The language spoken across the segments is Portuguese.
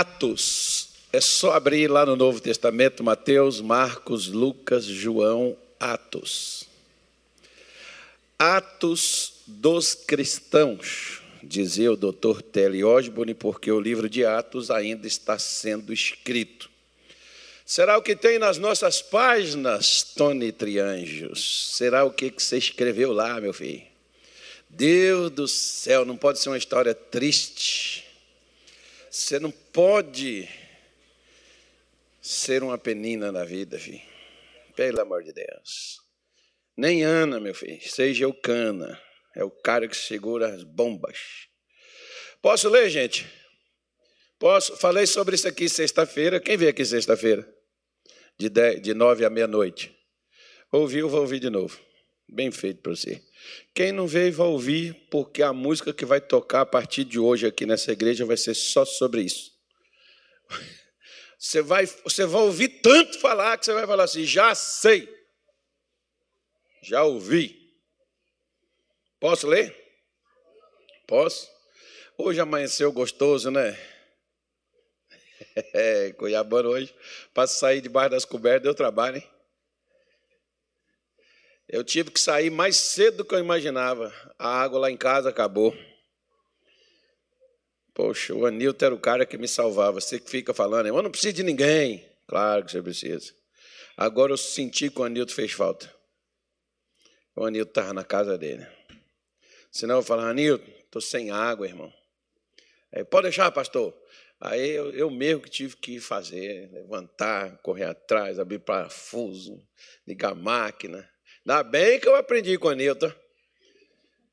Atos. É só abrir lá no Novo Testamento, Mateus, Marcos, Lucas, João, Atos. Atos dos cristãos, dizia o doutor Telly Osborne, porque o livro de Atos ainda está sendo escrito. Será o que tem nas nossas páginas, Tony Trianjos? Será o que você escreveu lá, meu filho? Deus do céu, não pode ser uma história triste. Você não pode ser uma penina na vida, filho. Pelo amor de Deus. Nem Ana, meu filho, seja o cana. É o cara que segura as bombas. Posso ler, gente? Posso? Falei sobre isso aqui sexta-feira. Quem veio aqui sexta-feira? De, de nove à meia-noite. Ouviu, vou ouvir de novo. Bem feito para você. Quem não veio, vai ouvir, porque a música que vai tocar a partir de hoje aqui nessa igreja vai ser só sobre isso. Você vai, você vai ouvir tanto falar que você vai falar assim: já sei, já ouvi. Posso ler? Posso? Hoje amanheceu gostoso, né? É, Cuiabano hoje, para sair debaixo das cobertas, deu trabalho, hein? Eu tive que sair mais cedo do que eu imaginava. A água lá em casa acabou. Poxa, o Anilton era o cara que me salvava. Você que fica falando, eu não preciso de ninguém. Claro que você precisa. Agora eu senti que o Anilton fez falta. O Anilton estava na casa dele. Senão eu falava, Anilton, estou sem água, irmão. Aí, pode deixar, pastor. Aí eu, eu, mesmo que tive que fazer, levantar, correr atrás, abrir parafuso, ligar máquina. Ainda bem que eu aprendi com a Nilton.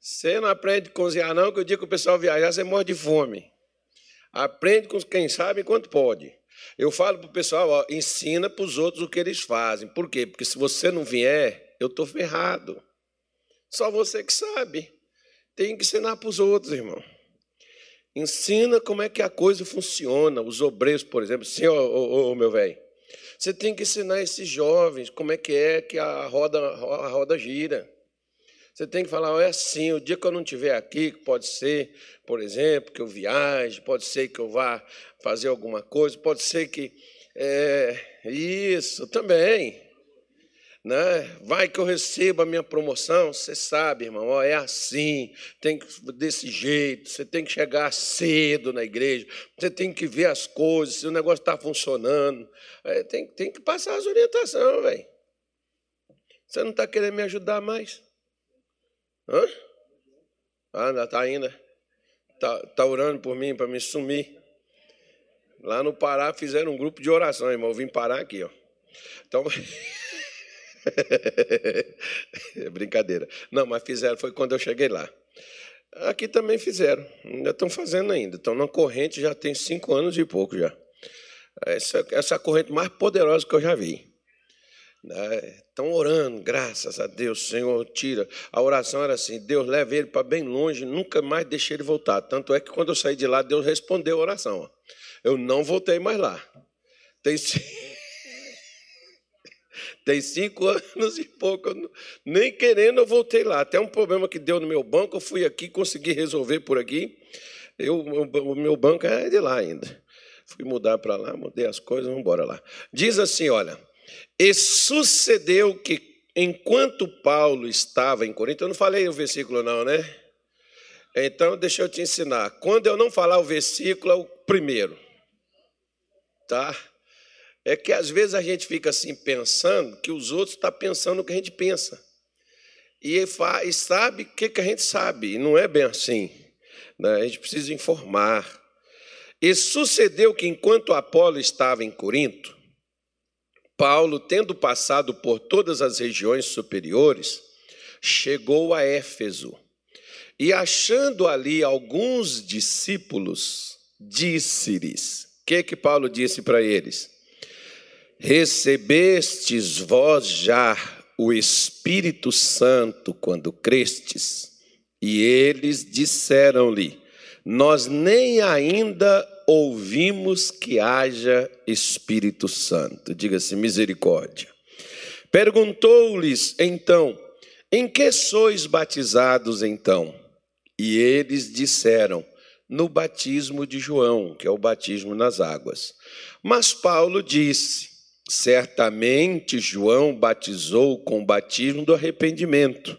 Você não aprende a cozinhar, não, que o dia que o pessoal viajar, você morre de fome. Aprende com quem sabe enquanto pode. Eu falo para o pessoal, ó, ensina para os outros o que eles fazem. Por quê? Porque se você não vier, eu estou ferrado. Só você que sabe. Tem que ensinar para os outros, irmão. Ensina como é que a coisa funciona. Os obreiros, por exemplo, sim, ô, ô, ô meu velho. Você tem que ensinar esses jovens como é que é que a roda, a roda gira. Você tem que falar, é assim, o dia que eu não estiver aqui, pode ser, por exemplo, que eu viaje, pode ser que eu vá fazer alguma coisa, pode ser que. É, isso também. Né? Vai que eu receba a minha promoção, você sabe, irmão, ó, é assim, tem que, desse jeito, você tem que chegar cedo na igreja, você tem que ver as coisas, se o negócio está funcionando, é, tem, tem que passar as orientações, velho. Você não está querendo me ajudar mais? Hã? Ah, ainda está ainda. Está tá orando por mim para me sumir. Lá no Pará fizeram um grupo de oração, irmão. Eu vim parar aqui, ó. Então. é brincadeira. Não, mas fizeram, foi quando eu cheguei lá. Aqui também fizeram, ainda estão fazendo ainda. Estão na corrente já tem cinco anos e pouco já. Essa, essa corrente mais poderosa que eu já vi. Estão orando, graças a Deus, Senhor, tira. A oração era assim: Deus leva ele para bem longe, nunca mais deixe ele voltar. Tanto é que quando eu saí de lá, Deus respondeu a oração. Eu não voltei mais lá. Tem tem cinco anos e pouco. Nem querendo, eu voltei lá. Até um problema que deu no meu banco, eu fui aqui, consegui resolver por aqui. Eu, o meu banco é de lá ainda. Fui mudar para lá, mudei as coisas, vamos embora lá. Diz assim: olha, e sucedeu que enquanto Paulo estava em Corinto, eu não falei o versículo, não, né? Então, deixa eu te ensinar. Quando eu não falar o versículo, é o primeiro. Tá? é que às vezes a gente fica assim pensando que os outros estão tá pensando o que a gente pensa. E, sabe o que, que a gente sabe, e não é bem assim. Né? A gente precisa informar. E sucedeu que enquanto Apolo estava em Corinto, Paulo, tendo passado por todas as regiões superiores, chegou a Éfeso. E achando ali alguns discípulos, disse-lhes: O que que Paulo disse para eles? Recebestes vós já o Espírito Santo quando crestes? E eles disseram-lhe: Nós nem ainda ouvimos que haja Espírito Santo. Diga-se misericórdia. Perguntou-lhes então: Em que sois batizados então? E eles disseram: no batismo de João, que é o batismo nas águas. Mas Paulo disse: certamente João batizou com o batismo do arrependimento,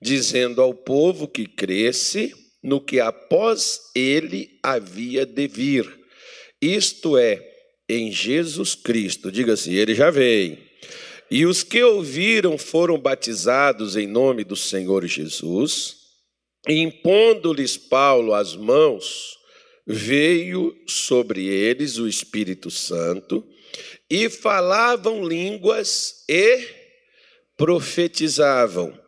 dizendo ao povo que cresce no que após ele havia de vir, isto é, em Jesus Cristo. Diga assim: ele já veio. E os que ouviram foram batizados em nome do Senhor Jesus. Impondo-lhes Paulo as mãos, veio sobre eles o Espírito Santo, e falavam línguas e profetizavam.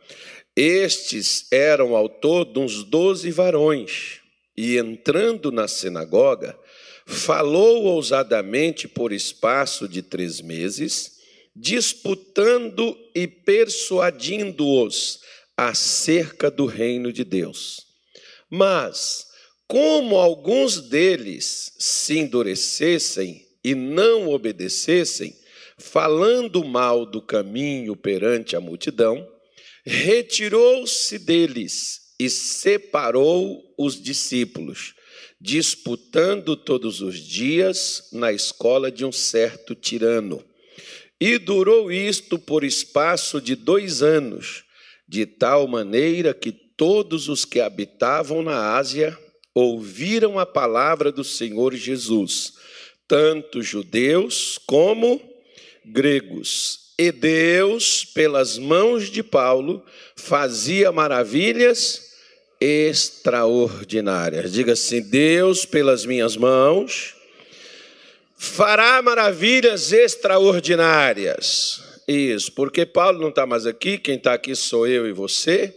Estes eram ao todo uns doze varões, e entrando na sinagoga, falou ousadamente por espaço de três meses, disputando e persuadindo-os acerca do reino de Deus. Mas, como alguns deles se endurecessem e não obedecessem, falando mal do caminho perante a multidão, retirou-se deles e separou os discípulos, disputando todos os dias na escola de um certo tirano. E durou isto por espaço de dois anos de tal maneira que todos os que habitavam na Ásia ouviram a palavra do Senhor Jesus, tanto judeus como gregos. E Deus, pelas mãos de Paulo, fazia maravilhas extraordinárias. Diga assim: Deus, pelas minhas mãos, fará maravilhas extraordinárias. Isso, porque Paulo não está mais aqui, quem está aqui sou eu e você.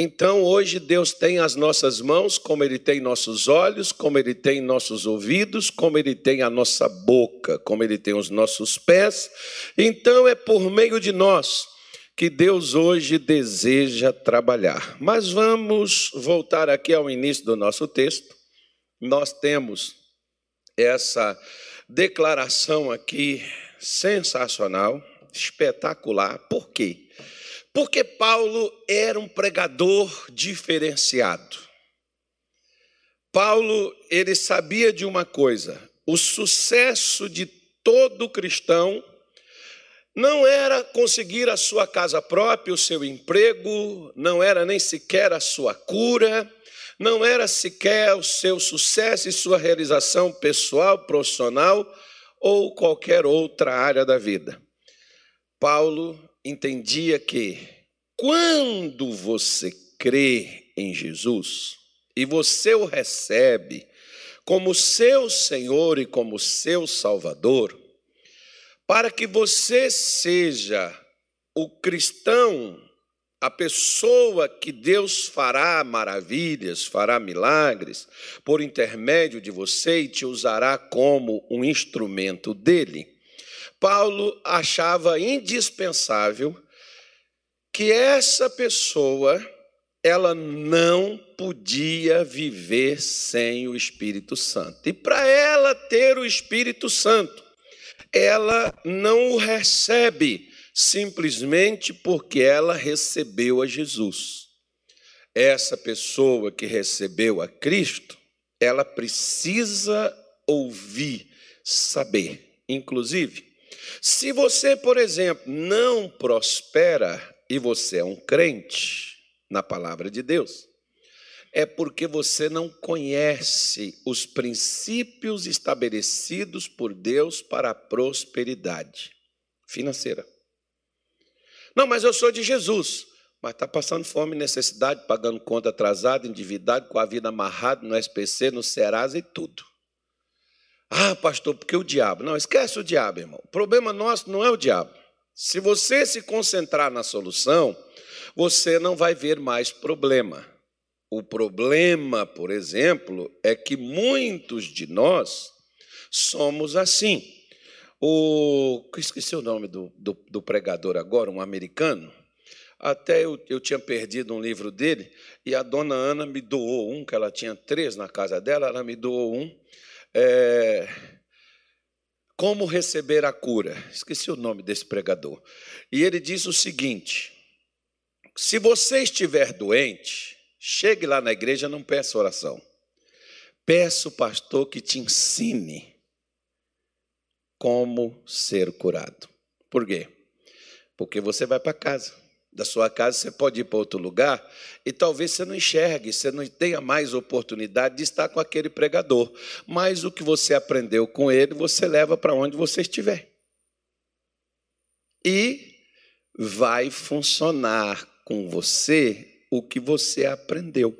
Então hoje Deus tem as nossas mãos, como Ele tem nossos olhos, como Ele tem nossos ouvidos, como Ele tem a nossa boca, como Ele tem os nossos pés. Então é por meio de nós que Deus hoje deseja trabalhar. Mas vamos voltar aqui ao início do nosso texto. Nós temos essa declaração aqui sensacional espetacular. Por quê? Porque Paulo era um pregador diferenciado. Paulo, ele sabia de uma coisa: o sucesso de todo cristão não era conseguir a sua casa própria, o seu emprego, não era nem sequer a sua cura, não era sequer o seu sucesso e sua realização pessoal, profissional ou qualquer outra área da vida. Paulo entendia que quando você crê em Jesus e você o recebe como seu Senhor e como seu Salvador, para que você seja o cristão, a pessoa que Deus fará maravilhas, fará milagres por intermédio de você e te usará como um instrumento dele. Paulo achava indispensável que essa pessoa ela não podia viver sem o Espírito Santo. E para ela ter o Espírito Santo, ela não o recebe simplesmente porque ela recebeu a Jesus. Essa pessoa que recebeu a Cristo, ela precisa ouvir, saber. Inclusive, se você, por exemplo, não prospera e você é um crente na palavra de Deus, é porque você não conhece os princípios estabelecidos por Deus para a prosperidade financeira. Não, mas eu sou de Jesus. Mas está passando fome, necessidade, pagando conta atrasada, endividado, com a vida amarrada no SPC, no Serasa e tudo. Ah, pastor, porque o diabo. Não, esquece o diabo, irmão. O problema nosso não é o diabo. Se você se concentrar na solução, você não vai ver mais problema. O problema, por exemplo, é que muitos de nós somos assim. O, esqueci o nome do, do, do pregador agora, um americano. Até eu, eu tinha perdido um livro dele e a dona Ana me doou um, que ela tinha três na casa dela, ela me doou um é, como receber a cura. Esqueci o nome desse pregador. E ele diz o seguinte: se você estiver doente, chegue lá na igreja, não peça oração. peça o pastor que te ensine como ser curado. Por quê? Porque você vai para casa. Da sua casa você pode ir para outro lugar e talvez você não enxergue, você não tenha mais oportunidade de estar com aquele pregador. Mas o que você aprendeu com ele, você leva para onde você estiver. E vai funcionar com você o que você aprendeu.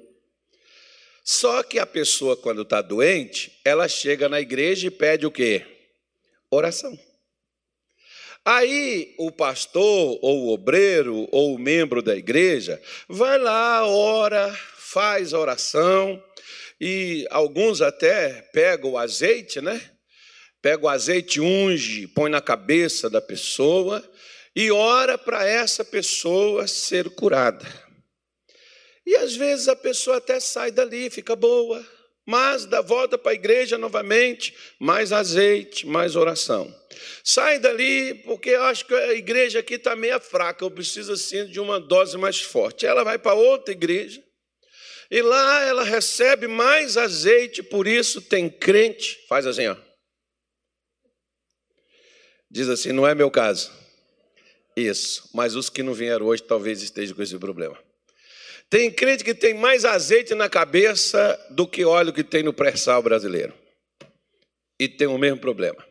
Só que a pessoa, quando está doente, ela chega na igreja e pede o quê? Oração. Aí o pastor, ou o obreiro, ou o membro da igreja, vai lá, ora, faz oração, e alguns até pegam o azeite, né? Pega o azeite, unge, põe na cabeça da pessoa e ora para essa pessoa ser curada. E às vezes a pessoa até sai dali, fica boa, mas dá volta para a igreja novamente, mais azeite, mais oração. Sai dali, porque eu acho que a igreja aqui está meio fraca, eu preciso assim de uma dose mais forte. Ela vai para outra igreja, e lá ela recebe mais azeite, por isso tem crente, faz assim, ó. Diz assim, não é meu caso. Isso, mas os que não vieram hoje talvez estejam com esse problema. Tem crente que tem mais azeite na cabeça do que óleo que tem no pré-sal brasileiro. E tem o mesmo problema.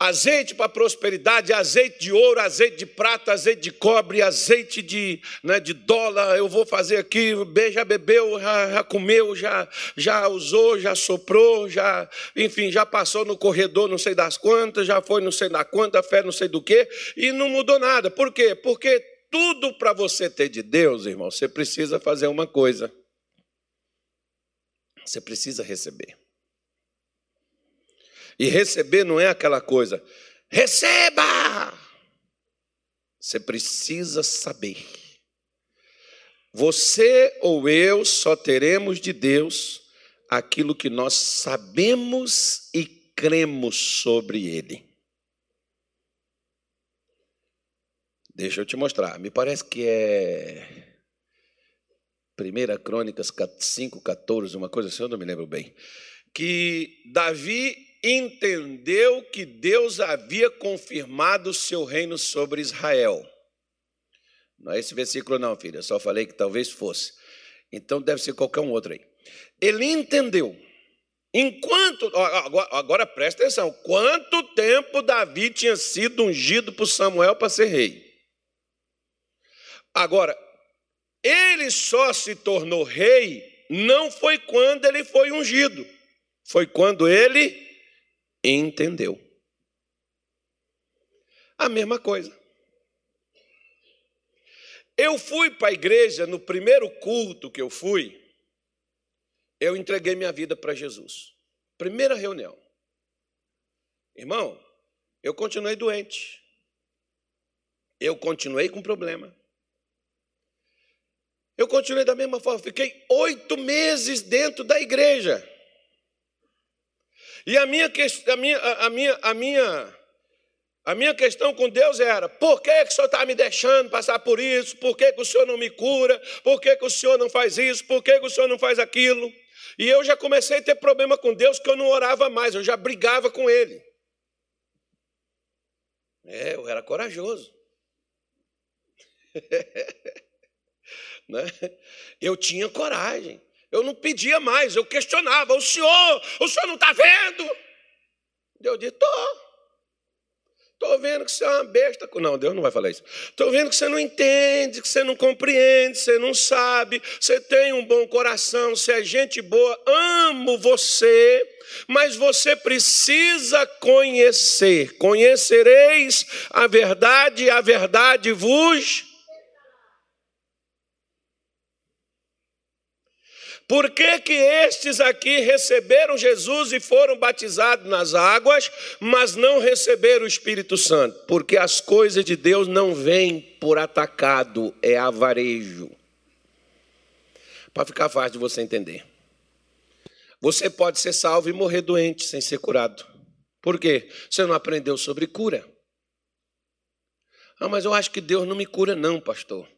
Azeite para prosperidade, azeite de ouro, azeite de prata, azeite de cobre, azeite de, né, de dólar. Eu vou fazer aqui, já bebeu, já, já comeu, já, já usou, já soprou, já, enfim, já passou no corredor não sei das quantas, já foi não sei da quanta, fé não sei do que, e não mudou nada. Por quê? Porque tudo para você ter de Deus, irmão, você precisa fazer uma coisa. Você precisa receber. E receber não é aquela coisa, receba! Você precisa saber. Você ou eu só teremos de Deus aquilo que nós sabemos e cremos sobre Ele. Deixa eu te mostrar. Me parece que é. Primeira Crônicas 5, 14, uma coisa assim, eu não me lembro bem. Que Davi entendeu que Deus havia confirmado o seu reino sobre Israel. Não é esse versículo, não, filha. Eu só falei que talvez fosse. Então deve ser qualquer um outro aí. Ele entendeu. Enquanto. Agora, agora presta atenção. Quanto tempo Davi tinha sido ungido por Samuel para ser rei? Agora, ele só se tornou rei não foi quando ele foi ungido, foi quando ele entendeu. A mesma coisa. Eu fui para a igreja no primeiro culto que eu fui, eu entreguei minha vida para Jesus. Primeira reunião. Irmão, eu continuei doente. Eu continuei com problema. Eu continuei da mesma forma, fiquei oito meses dentro da igreja. E a minha, a minha, a minha, a minha, a minha questão com Deus era: por que, que o Senhor está me deixando passar por isso? Por que, que o Senhor não me cura? Por que, que o Senhor não faz isso? Por que, que o Senhor não faz aquilo? E eu já comecei a ter problema com Deus que eu não orava mais, eu já brigava com Ele. É, eu era corajoso. Né? Eu tinha coragem. Eu não pedia mais, eu questionava. O senhor, o senhor não está vendo? Deus disse, estou. Estou vendo que você é uma besta. Não, Deus não vai falar isso. Estou vendo que você não entende, que você não compreende, você não sabe, você tem um bom coração, você é gente boa, amo você, mas você precisa conhecer. Conhecereis a verdade, a verdade vos Por que, que estes aqui receberam Jesus e foram batizados nas águas, mas não receberam o Espírito Santo? Porque as coisas de Deus não vêm por atacado, é avarejo. Para ficar fácil de você entender. Você pode ser salvo e morrer doente sem ser curado. Por quê? Você não aprendeu sobre cura. Ah, mas eu acho que Deus não me cura, não, pastor.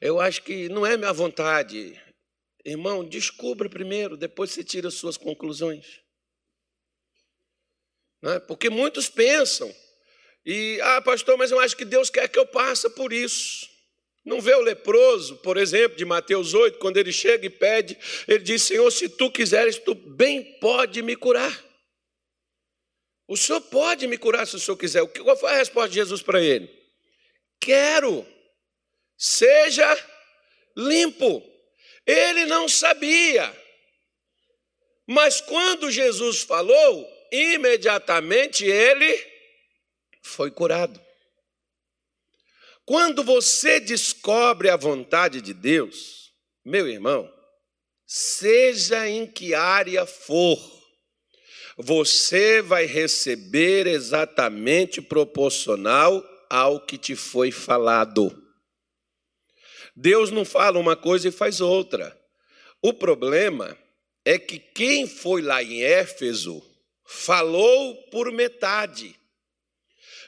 Eu acho que não é minha vontade. Irmão, descubra primeiro, depois você tira as suas conclusões. Né? Porque muitos pensam, e, ah, pastor, mas eu acho que Deus quer que eu passe por isso. Não vê o leproso, por exemplo, de Mateus 8, quando ele chega e pede, ele diz: Senhor, se tu quiseres, tu bem pode me curar. O Senhor pode me curar se o Senhor quiser. Qual foi a resposta de Jesus para ele? Quero, seja limpo. Ele não sabia. Mas quando Jesus falou, imediatamente ele foi curado. Quando você descobre a vontade de Deus, meu irmão, seja em que área for, você vai receber exatamente proporcional ao que te foi falado. Deus não fala uma coisa e faz outra. O problema é que quem foi lá em Éfeso falou por metade.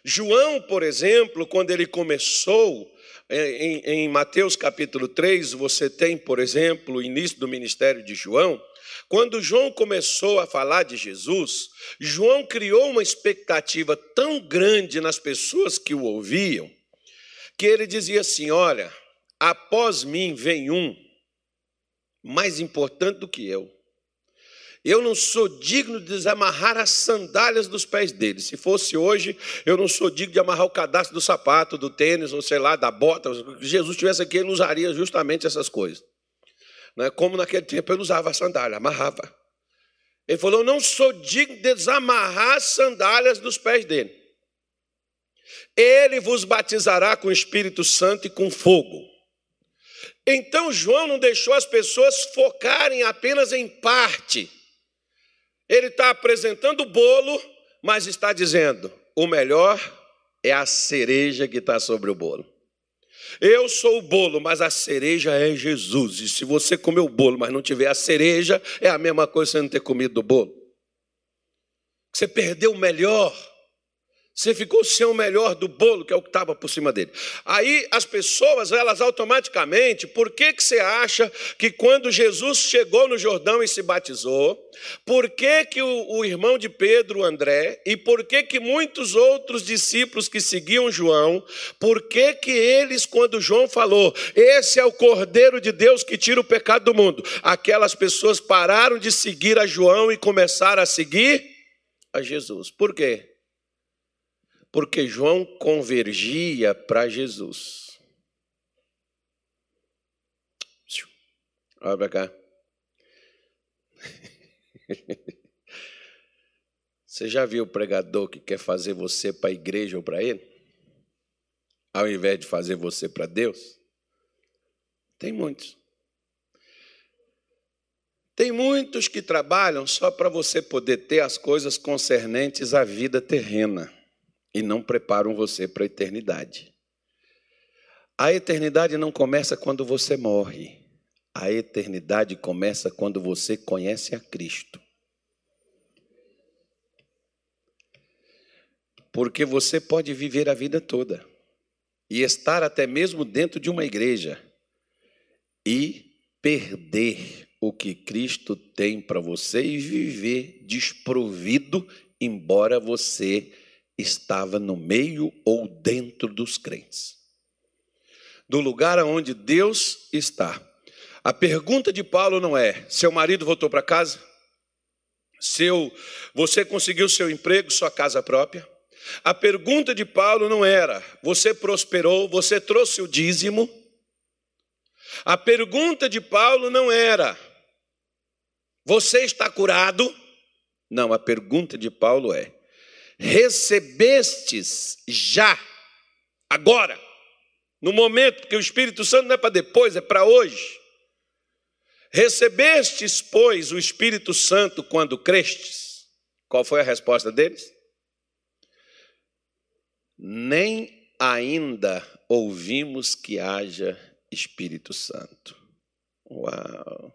João, por exemplo, quando ele começou, é, em, em, Mateus capítulo 3, você tem, por exemplo, o início do ministério de João. Quando João começou a falar de Jesus, João criou uma expectativa tão grande nas pessoas que o ouviam, que ele dizia assim: Olha, após mim vem um mais importante do que eu eu não sou digno de desamarrar as sandálias dos pés dele. Se fosse hoje, eu não sou digno de amarrar o cadastro do sapato, do tênis, ou sei lá, da bota. Se Jesus estivesse aqui, ele usaria justamente essas coisas. Né? Como naquele tempo ele usava a sandália, amarrava. Ele falou: Eu não sou digno de desamarrar as sandálias dos pés dele. Ele vos batizará com o Espírito Santo e com fogo. Então João não deixou as pessoas focarem apenas em parte ele está apresentando o bolo, mas está dizendo: o melhor é a cereja que está sobre o bolo. Eu sou o bolo, mas a cereja é Jesus. E se você comer o bolo, mas não tiver a cereja, é a mesma coisa você não ter comido do bolo. Você perdeu o melhor. Você ficou sem o melhor do bolo, que é o que estava por cima dele. Aí as pessoas, elas automaticamente, por que, que você acha que quando Jesus chegou no Jordão e se batizou, por que, que o, o irmão de Pedro, André, e por que, que muitos outros discípulos que seguiam João, por que, que eles, quando João falou, esse é o Cordeiro de Deus que tira o pecado do mundo, aquelas pessoas pararam de seguir a João e começaram a seguir a Jesus. Por quê? Porque João convergia para Jesus. Olha para cá. Você já viu o pregador que quer fazer você para a igreja ou para ele? Ao invés de fazer você para Deus? Tem muitos. Tem muitos que trabalham só para você poder ter as coisas concernentes à vida terrena e não preparam você para a eternidade. A eternidade não começa quando você morre. A eternidade começa quando você conhece a Cristo. Porque você pode viver a vida toda e estar até mesmo dentro de uma igreja e perder o que Cristo tem para você e viver desprovido, embora você estava no meio ou dentro dos crentes. Do lugar onde Deus está. A pergunta de Paulo não é: seu marido voltou para casa? Seu, você conseguiu seu emprego, sua casa própria? A pergunta de Paulo não era: você prosperou, você trouxe o dízimo? A pergunta de Paulo não era: você está curado? Não, a pergunta de Paulo é: recebestes já, agora, no momento, porque o Espírito Santo não é para depois, é para hoje. Recebestes, pois, o Espírito Santo quando crestes? Qual foi a resposta deles? Nem ainda ouvimos que haja Espírito Santo. Uau!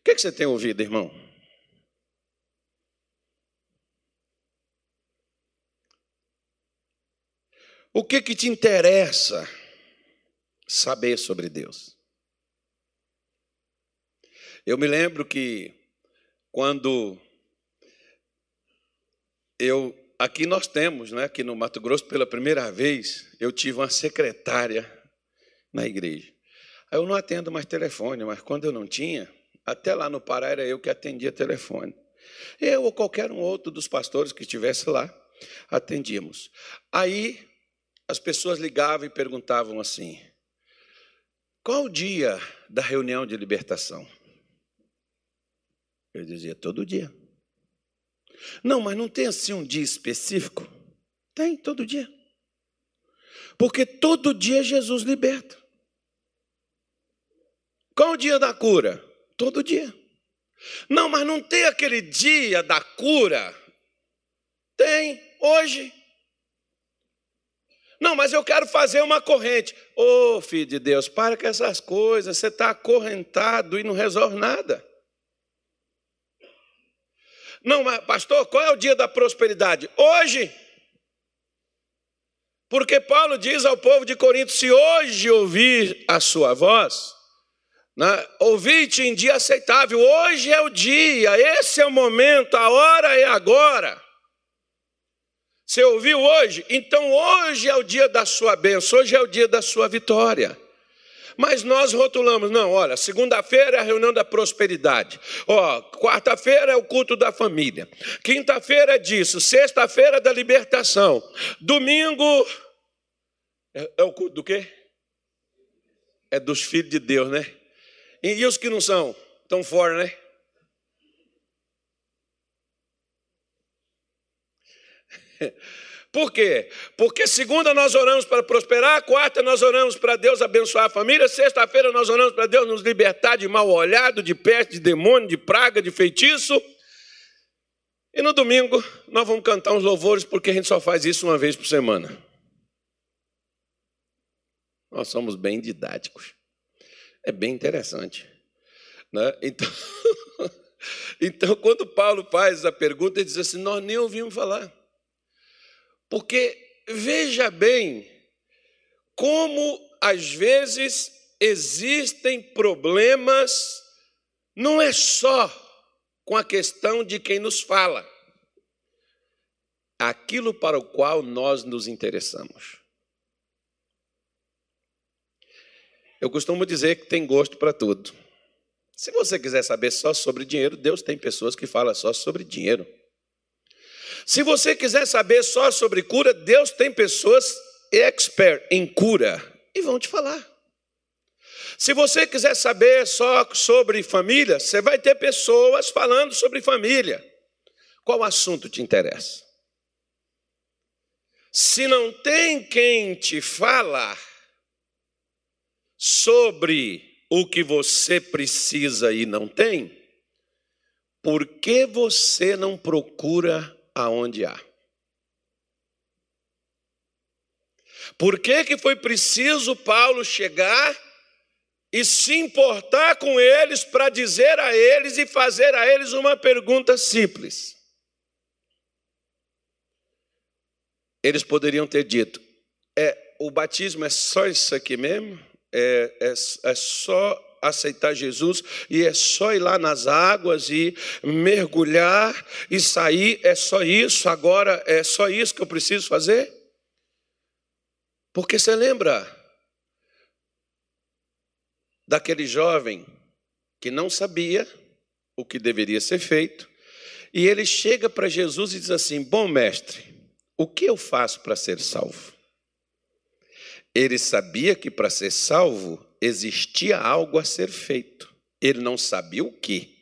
O que, é que você tem ouvido, irmão? O que que te interessa saber sobre Deus? Eu me lembro que quando eu aqui nós temos, né, aqui no Mato Grosso pela primeira vez, eu tive uma secretária na igreja. Eu não atendo mais telefone, mas quando eu não tinha, até lá no Pará era eu que atendia telefone. Eu ou qualquer um outro dos pastores que estivesse lá, atendíamos. Aí as pessoas ligavam e perguntavam assim: qual o dia da reunião de libertação? Eu dizia: todo dia. Não, mas não tem assim um dia específico? Tem, todo dia. Porque todo dia Jesus liberta. Qual o dia da cura? Todo dia. Não, mas não tem aquele dia da cura? Tem, hoje. Não, mas eu quero fazer uma corrente. Ô oh, filho de Deus, para com essas coisas, você está acorrentado e não resolve nada. Não, mas pastor, qual é o dia da prosperidade? Hoje. Porque Paulo diz ao povo de Corinto: se hoje ouvir a sua voz, né, ouvir-te em dia aceitável, hoje é o dia, esse é o momento, a hora é agora. Você ouviu hoje? Então hoje é o dia da sua bênção, hoje é o dia da sua vitória. Mas nós rotulamos, não, olha, segunda-feira é a reunião da prosperidade. Ó, quarta-feira é o culto da família. Quinta-feira é disso, sexta-feira é da libertação. Domingo é, é o culto do quê? É dos filhos de Deus, né? E, e os que não são? Estão fora, né? Por quê? Porque segunda nós oramos para prosperar, quarta nós oramos para Deus abençoar a família, sexta-feira nós oramos para Deus nos libertar de mal olhado, de peste, de demônio, de praga, de feitiço. E no domingo nós vamos cantar uns louvores, porque a gente só faz isso uma vez por semana. Nós somos bem didáticos. É bem interessante. Né? Então, então, quando Paulo faz a pergunta, ele diz assim: Nós nem ouvimos falar. Porque veja bem como às vezes existem problemas, não é só com a questão de quem nos fala, aquilo para o qual nós nos interessamos. Eu costumo dizer que tem gosto para tudo. Se você quiser saber só sobre dinheiro, Deus tem pessoas que falam só sobre dinheiro. Se você quiser saber só sobre cura, Deus tem pessoas expert em cura e vão te falar. Se você quiser saber só sobre família, você vai ter pessoas falando sobre família. Qual assunto te interessa? Se não tem quem te fala sobre o que você precisa e não tem, por que você não procura aonde há. Por que, que foi preciso Paulo chegar e se importar com eles para dizer a eles e fazer a eles uma pergunta simples? Eles poderiam ter dito: é, o batismo é só isso aqui mesmo? É, é, é só aceitar Jesus e é só ir lá nas águas e mergulhar e sair, é só isso, agora é só isso que eu preciso fazer? Porque você lembra daquele jovem que não sabia o que deveria ser feito, e ele chega para Jesus e diz assim: Bom mestre, o que eu faço para ser salvo? Ele sabia que para ser salvo existia algo a ser feito. Ele não sabia o que.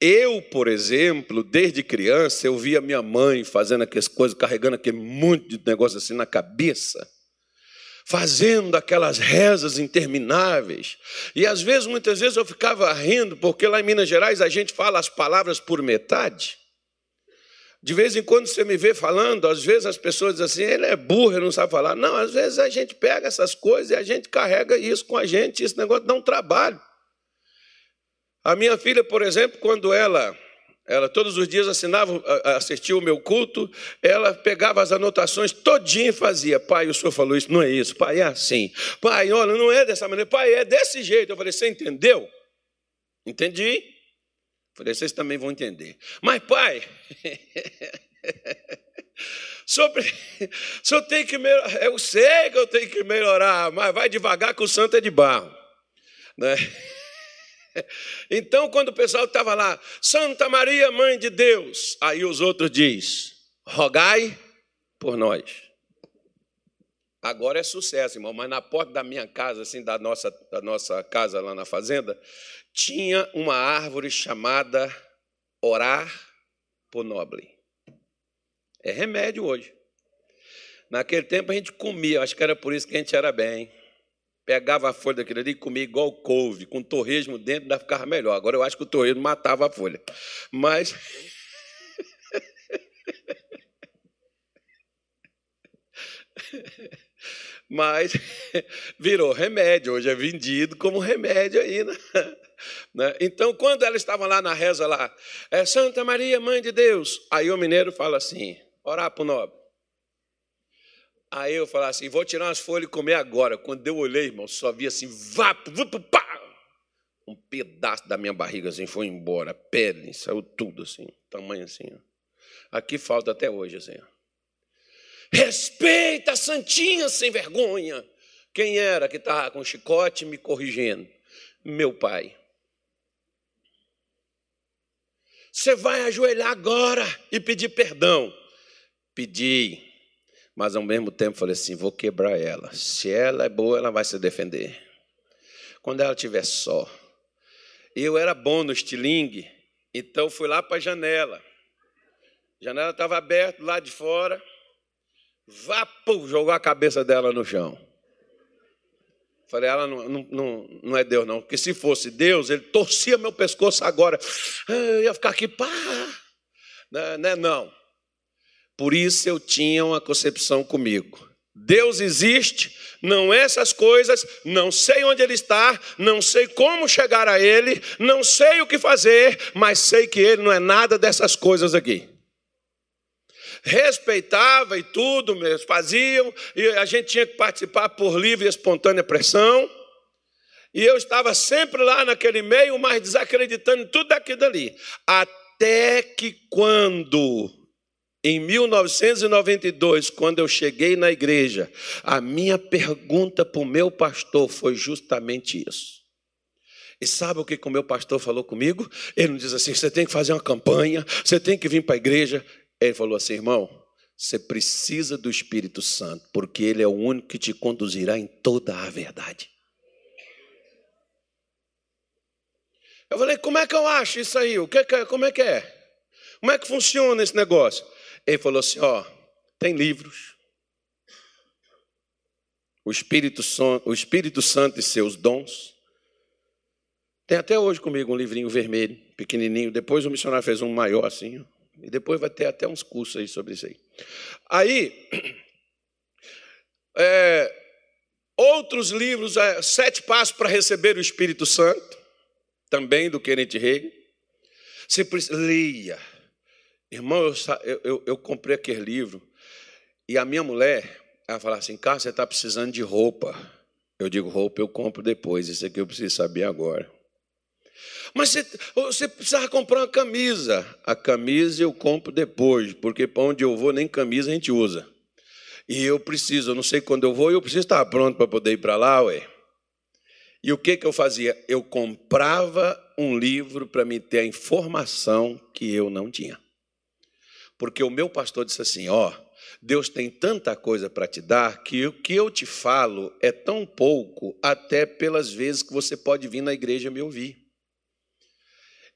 Eu, por exemplo, desde criança, eu via minha mãe fazendo aquelas coisas, carregando aquele monte de negócio assim na cabeça, fazendo aquelas rezas intermináveis. E às vezes, muitas vezes, eu ficava rindo, porque lá em Minas Gerais a gente fala as palavras por metade. De vez em quando você me vê falando, às vezes as pessoas dizem assim, ele é burro, ele não sabe falar. Não, às vezes a gente pega essas coisas e a gente carrega isso com a gente, esse negócio dá um trabalho. A minha filha, por exemplo, quando ela, ela todos os dias assinava, assistia o meu culto, ela pegava as anotações todinha e fazia. Pai, o senhor falou isso, não é isso. Pai, é assim. Pai, olha, não é dessa maneira. Pai, é desse jeito. Eu falei, você entendeu? Entendi? Falei, vocês também vão entender. Mas, pai, sobre, só tem que melhorar. Eu sei que eu tenho que melhorar, mas vai devagar que o santo é de barro. Né? Então, quando o pessoal estava lá, Santa Maria, Mãe de Deus, aí os outros diz, rogai por nós. Agora é sucesso, irmão, mas na porta da minha casa, assim, da nossa, da nossa casa lá na fazenda, tinha uma árvore chamada orar por nobre. É remédio hoje. Naquele tempo a gente comia, acho que era por isso que a gente era bem. Pegava a folha daquilo ali e comia igual couve, com torresmo dentro, ainda ficava melhor. Agora eu acho que o torresmo matava a folha. Mas. Mas virou remédio, hoje é vendido como remédio ainda. Né? Então, quando ela estava lá na reza lá, é Santa Maria, Mãe de Deus, aí o mineiro fala assim, orar para o nobre. Aí eu falei assim, vou tirar umas folhas e comer agora. Quando eu olhei, irmão, só vi assim, vá, pá, um pedaço da minha barriga assim foi embora, pele, saiu tudo assim, tamanho assim. Aqui falta até hoje assim. Ó. Respeita a santinha sem vergonha. Quem era que estava com chicote me corrigindo? Meu pai. Você vai ajoelhar agora e pedir perdão. Pedi, mas ao mesmo tempo falei assim: vou quebrar ela. Se ela é boa, ela vai se defender. Quando ela estiver só. Eu era bom no estilingue, então fui lá para a janela. A janela estava aberta lá de fora. Vá, pô, jogou a cabeça dela no chão. Falei, ela não, não, não, é Deus, não. Porque se fosse Deus, ele torcia meu pescoço agora. Eu ia ficar aqui, pá. Não, não, não. Por isso eu tinha uma concepção comigo. Deus existe, não é essas coisas, não sei onde Ele está, não sei como chegar a Ele, não sei o que fazer, mas sei que Ele não é nada dessas coisas aqui respeitava e tudo, mesmo, faziam, e a gente tinha que participar por livre e espontânea pressão. E eu estava sempre lá naquele meio, mas desacreditando em tudo aquilo ali. Até que quando, em 1992, quando eu cheguei na igreja, a minha pergunta para o meu pastor foi justamente isso. E sabe o que o meu pastor falou comigo? Ele não diz assim: você tem que fazer uma campanha, você tem que vir para a igreja. Ele falou assim, irmão, você precisa do Espírito Santo, porque ele é o único que te conduzirá em toda a verdade. Eu falei, como é que eu acho isso aí? O que, como é que é? Como é que funciona esse negócio? Ele falou assim, ó, tem livros. O Espírito, o Espírito Santo e seus dons. Tem até hoje comigo um livrinho vermelho, pequenininho. Depois o missionário fez um maior assim. E depois vai ter até uns cursos aí sobre isso aí. Aí, é, outros livros, é, Sete Passos para Receber o Espírito Santo, também do Querente Rei. Você precisa, leia. Irmão, eu, eu, eu, comprei aquele livro e a minha mulher, ela fala assim, Carlos, você está precisando de roupa. Eu digo, roupa eu compro depois, isso aqui eu preciso saber agora. Mas você, você precisava comprar uma camisa. A camisa eu compro depois, porque para onde eu vou, nem camisa a gente usa. E eu preciso, eu não sei quando eu vou, eu preciso estar pronto para poder ir para lá, ué. E o que, que eu fazia? Eu comprava um livro para me ter a informação que eu não tinha. Porque o meu pastor disse assim: ó, Deus tem tanta coisa para te dar que o que eu te falo é tão pouco, até pelas vezes que você pode vir na igreja me ouvir.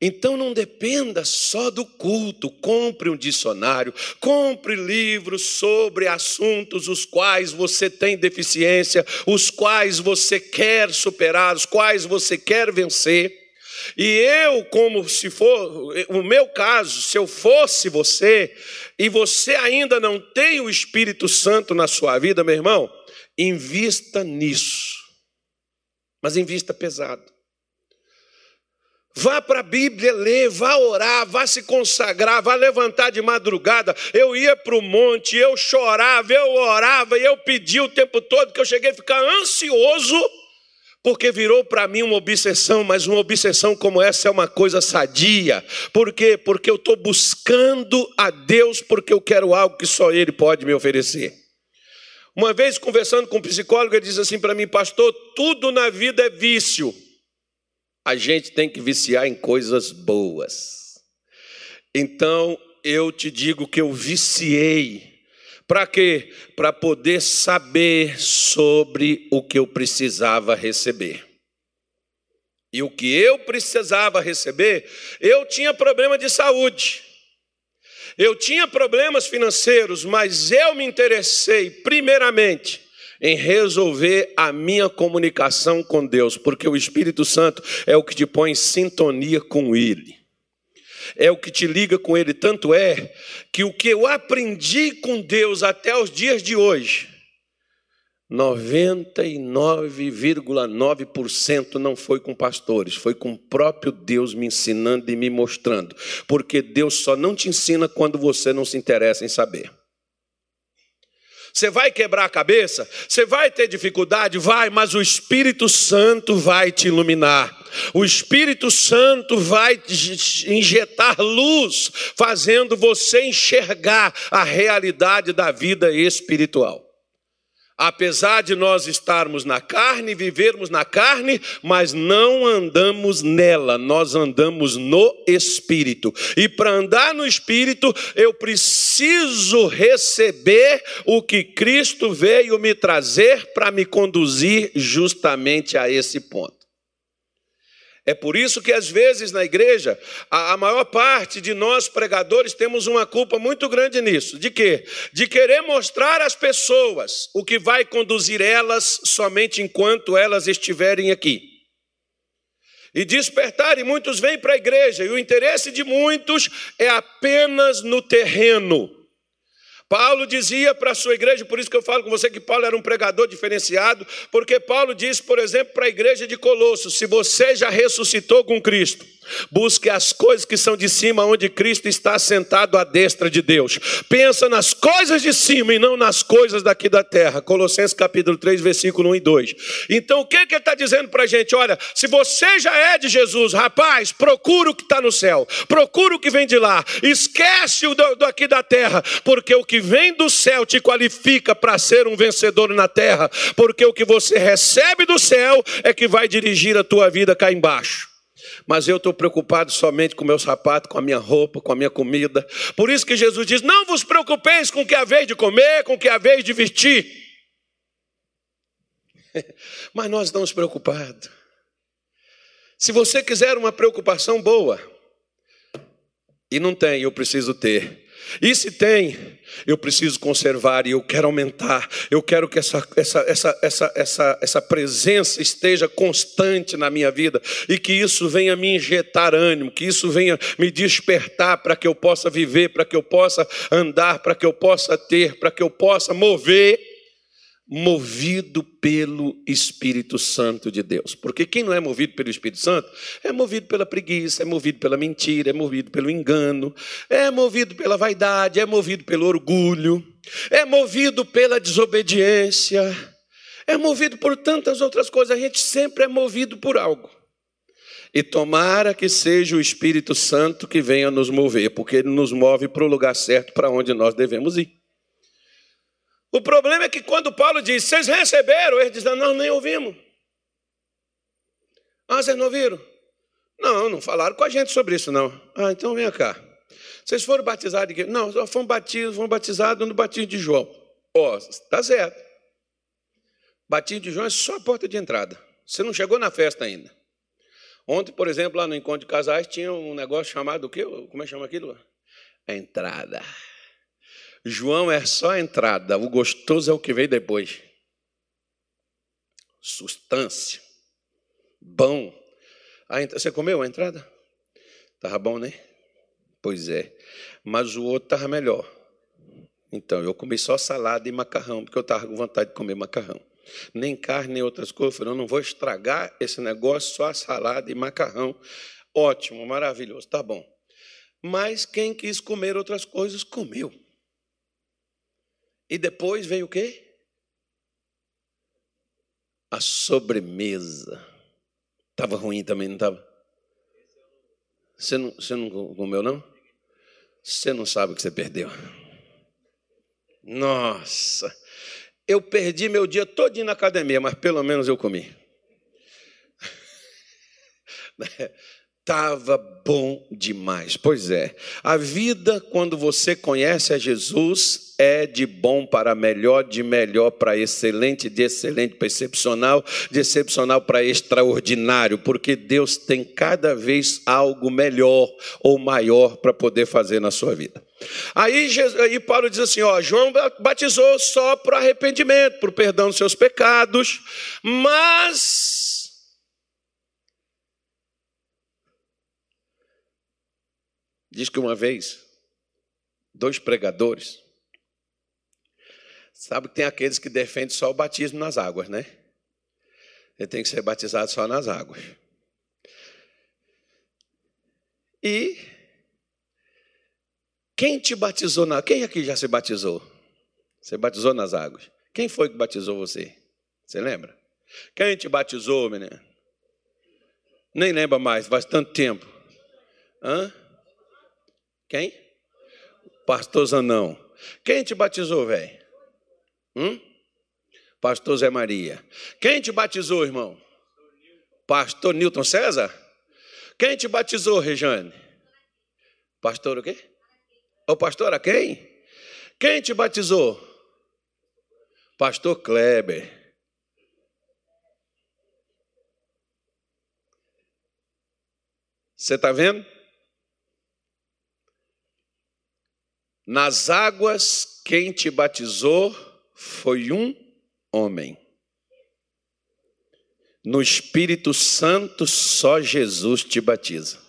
Então não dependa só do culto, compre um dicionário, compre livros sobre assuntos os quais você tem deficiência, os quais você quer superar, os quais você quer vencer. E eu, como se for, o meu caso, se eu fosse você, e você ainda não tem o Espírito Santo na sua vida, meu irmão, invista nisso. Mas invista pesado. Vá para a Bíblia ler, vá orar, vá se consagrar, vá levantar de madrugada. Eu ia para o monte, eu chorava, eu orava e eu pedia o tempo todo, que eu cheguei a ficar ansioso porque virou para mim uma obsessão, mas uma obsessão como essa é uma coisa sadia. Por quê? Porque eu estou buscando a Deus porque eu quero algo que só Ele pode me oferecer. Uma vez conversando com um psicólogo, ele disse assim para mim, pastor, tudo na vida é vício. A gente tem que viciar em coisas boas. Então, eu te digo que eu viciei para quê? Para poder saber sobre o que eu precisava receber. E o que eu precisava receber, eu tinha problema de saúde. Eu tinha problemas financeiros, mas eu me interessei primeiramente em resolver a minha comunicação com Deus, porque o Espírito Santo é o que te põe em sintonia com Ele é o que te liga com Ele. Tanto é que o que eu aprendi com Deus até os dias de hoje, 99,9% não foi com pastores, foi com o próprio Deus me ensinando e me mostrando. Porque Deus só não te ensina quando você não se interessa em saber. Você vai quebrar a cabeça? Você vai ter dificuldade? Vai, mas o Espírito Santo vai te iluminar. O Espírito Santo vai injetar luz, fazendo você enxergar a realidade da vida espiritual. Apesar de nós estarmos na carne, vivermos na carne, mas não andamos nela, nós andamos no Espírito. E para andar no Espírito, eu preciso receber o que Cristo veio me trazer para me conduzir justamente a esse ponto. É por isso que, às vezes, na igreja, a, maior parte de nós pregadores temos uma culpa muito grande nisso. De quê? De querer mostrar às pessoas o que vai conduzir elas somente enquanto elas estiverem aqui. E despertar, e muitos vêm para a igreja, e o interesse de muitos é apenas no terreno Paulo dizia para a sua igreja, por isso que eu falo com você que Paulo era um pregador diferenciado, porque Paulo disse, por exemplo, para a igreja de Colossos: se você já ressuscitou com Cristo, Busque as coisas que são de cima, onde Cristo está sentado à destra de Deus. Pensa nas coisas de cima e não nas coisas daqui da terra. Colossenses capítulo 3, versículo 1 e 2. Então, o que, que ele está dizendo para a gente? Olha, se você já é de Jesus, rapaz, procura o que está no céu, procura o que vem de lá, esquece o do, do aqui da terra, porque o que vem do céu te qualifica para ser um vencedor na terra, porque o que você recebe do céu é que vai dirigir a tua vida cá embaixo mas eu estou preocupado somente com o meu sapato, com a minha roupa, com a minha comida. Por isso que Jesus diz: Não vos preocupeis com o que vez de comer, com o que vez de vestir. Mas nós estamos preocupados. Se você quiser uma preocupação boa, e não tem, eu preciso ter. E se tem, eu preciso conservar e eu quero aumentar. Eu quero que essa, essa, essa, essa, essa, essa presença esteja constante na minha vida e que isso venha me injetar ânimo, que isso venha me despertar para que eu possa viver, para que eu possa andar, para que eu possa ter, para que eu possa mover movido pelo Espírito Santo de Deus. Porque quem não é movido pelo Espírito Santo é movido pela preguiça, é movido pela mentira, é movido pelo engano, é movido pela vaidade, é movido pelo orgulho, é movido pela desobediência, é movido por tantas outras coisas. A gente sempre é movido por algo. E tomara que seja o Espírito Santo que venha nos mover, porque ele nos move para o lugar certo para onde nós devemos ir. O problema é que quando Paulo diz, vocês receberam, eles dizem, nós nem ouvimos. Ah, vocês não ouviram? Não, não falaram com a gente sobre isso, não. Ah, então vem cá. Vocês foram batizados de quê? Não, só fomos batizados, fomos batizados no batismo de João. Ó, oh, está certo. Batismo de João é só a porta de entrada. Você não chegou na festa ainda. Ontem, por exemplo, lá no encontro de casais, tinha um negócio chamado o quê? Como é que chama aquilo? A entrada. João é só a entrada, o gostoso é o que vem depois. Sustância. Bom. Você comeu a entrada? Estava bom, né? Pois é. Mas o outro estava melhor. Então, eu comi só salada e macarrão, porque eu estava com vontade de comer macarrão. Nem carne, nem outras coisas. Eu falei, eu não vou estragar esse negócio, só salada e macarrão. Ótimo, maravilhoso, tá bom. Mas quem quis comer outras coisas, comeu. E depois veio o quê? a sobremesa. Estava ruim também, não estava? Você não, você não comeu, não? Você não sabe o que você perdeu. Nossa, eu perdi meu dia todo na academia, mas pelo menos eu comi. Estava bom demais. Pois é, a vida, quando você conhece a Jesus, é de bom para melhor, de melhor para excelente, de excelente para excepcional, de excepcional para extraordinário, porque Deus tem cada vez algo melhor ou maior para poder fazer na sua vida. Aí, Jesus, aí Paulo diz assim: ó, João batizou só para arrependimento, para o perdão dos seus pecados, mas Diz que uma vez, dois pregadores, sabe que tem aqueles que defendem só o batismo nas águas, né? Ele tem que ser batizado só nas águas. E quem te batizou na. Quem aqui já se batizou? Você batizou nas águas. Quem foi que batizou você? Você lembra? Quem te batizou, menino? Nem lembra mais, faz tanto tempo. Hã? Quem? Pastor Zanão. Quem te batizou, velho? Hum? Pastor Zé Maria. Quem te batizou, irmão? Pastor Newton César? Quem te batizou, Rejane? Pastor o quê? O pastor a quem? Quem te batizou? Pastor Kleber. Você está vendo? Nas águas, quem te batizou foi um homem. No Espírito Santo, só Jesus te batiza.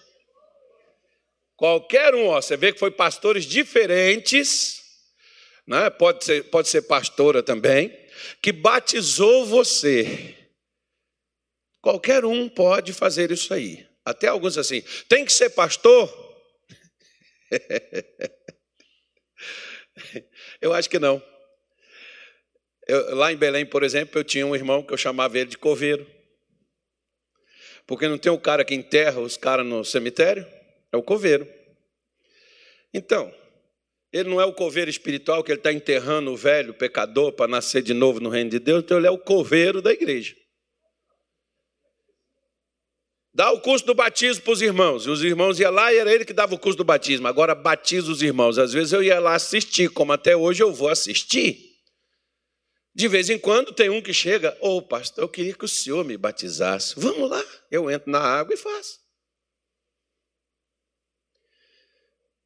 Qualquer um, ó, você vê que foi pastores diferentes, né? pode, ser, pode ser pastora também, que batizou você. Qualquer um pode fazer isso aí. Até alguns assim, tem que ser pastor? Eu acho que não. Eu, lá em Belém, por exemplo, eu tinha um irmão que eu chamava ele de coveiro. Porque não tem um cara que enterra os caras no cemitério? É o coveiro. Então, ele não é o coveiro espiritual que ele está enterrando o velho pecador para nascer de novo no reino de Deus, então ele é o coveiro da igreja. Dá o curso do batismo para os irmãos. E os irmãos iam lá e era ele que dava o curso do batismo. Agora batiza os irmãos. Às vezes eu ia lá assistir, como até hoje eu vou assistir. De vez em quando tem um que chega, ô oh, pastor, eu queria que o senhor me batizasse. Vamos lá, eu entro na água e faço.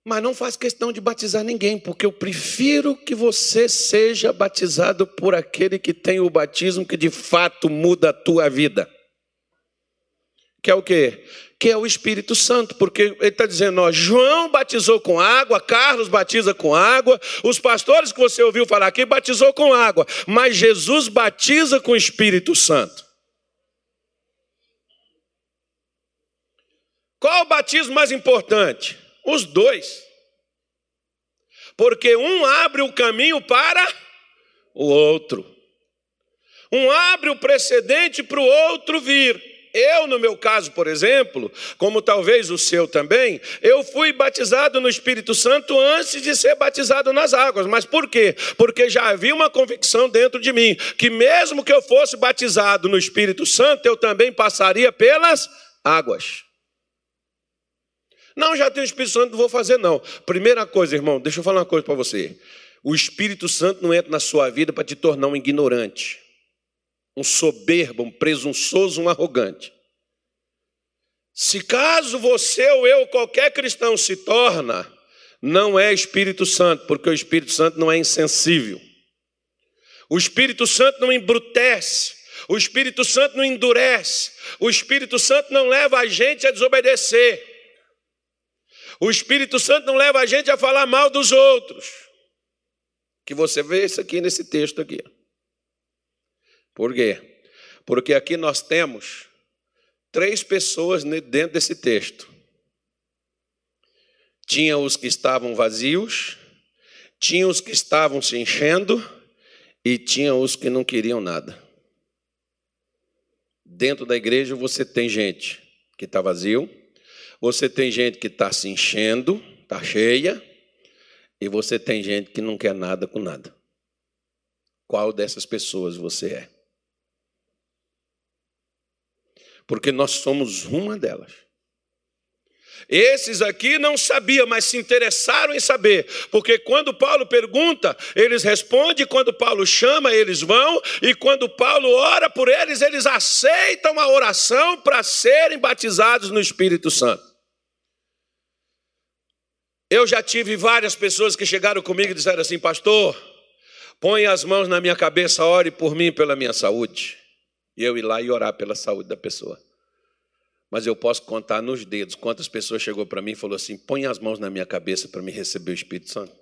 Mas não faz questão de batizar ninguém, porque eu prefiro que você seja batizado por aquele que tem o batismo que de fato muda a tua vida que é o quê? Que é o Espírito Santo, porque ele está dizendo, ó, João batizou com água, Carlos batiza com água, os pastores que você ouviu falar aqui batizou com água, mas Jesus batiza com o Espírito Santo. Qual o batismo mais importante? Os dois. Porque um abre o caminho para o outro. Um abre o precedente para o outro vir. Eu, no meu caso, por exemplo, como talvez o seu também, eu fui batizado no Espírito Santo antes de ser batizado nas águas. Mas por quê? Porque já havia uma convicção dentro de mim que, mesmo que eu fosse batizado no Espírito Santo, eu também passaria pelas águas. Não, já tenho o Espírito Santo, não vou fazer, não. Primeira coisa, irmão, deixa eu falar uma coisa para você. O Espírito Santo não entra na sua vida para te tornar um ignorante um soberbo, um presunçoso, um arrogante. Se caso você ou eu, qualquer cristão, se torna, não é Espírito Santo, porque o Espírito Santo não é insensível. O Espírito Santo não embrutece, o Espírito Santo não endurece, o Espírito Santo não leva a gente a desobedecer. O Espírito Santo não leva a gente a falar mal dos outros. Que você vê isso aqui nesse texto aqui. Por quê? Porque aqui nós temos três pessoas dentro desse texto. Tinha os que estavam vazios, tinha os que estavam se enchendo e tinha os que não queriam nada. Dentro da igreja você tem gente que está vazio, você tem gente que está se enchendo, está cheia, e você tem gente que não quer nada com nada. Qual dessas pessoas você é? Porque nós somos uma delas. Esses aqui não sabiam, mas se interessaram em saber, porque quando Paulo pergunta, eles respondem, quando Paulo chama, eles vão, e quando Paulo ora por eles, eles aceitam a oração para serem batizados no Espírito Santo. Eu já tive várias pessoas que chegaram comigo e disseram assim: Pastor, põe as mãos na minha cabeça, ore por mim pela minha saúde. E eu ir lá e orar pela saúde da pessoa mas eu posso contar nos dedos quantas pessoas chegou para mim e falou assim: põe as mãos na minha cabeça para me receber o Espírito Santo.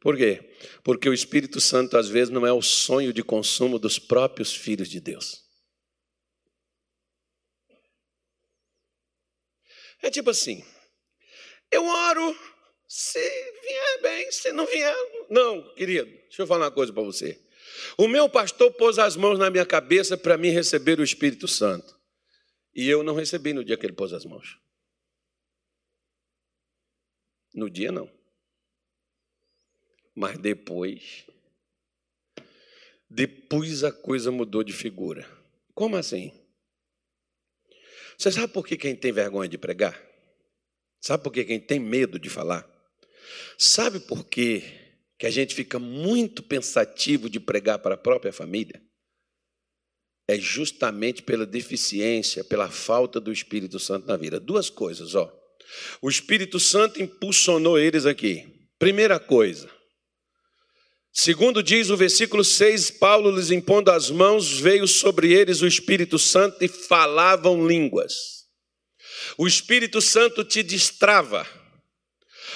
Por quê? Porque o Espírito Santo às vezes não é o sonho de consumo dos próprios filhos de Deus. É tipo assim: eu oro, se vier bem, se não vier, não, querido, deixa eu falar uma coisa para você. O meu pastor pôs as mãos na minha cabeça para mim receber o Espírito Santo. E eu não recebi no dia que ele pôs as mãos. No dia não. Mas depois, depois a coisa mudou de figura. Como assim? Você sabe por que quem tem vergonha de pregar? Sabe por que quem tem medo de falar? Sabe por que que a gente fica muito pensativo de pregar para a própria família, é justamente pela deficiência, pela falta do Espírito Santo na vida. Duas coisas, ó. O Espírito Santo impulsionou eles aqui. Primeira coisa, segundo diz o versículo 6, Paulo lhes impondo as mãos, veio sobre eles o Espírito Santo e falavam línguas. O Espírito Santo te destrava.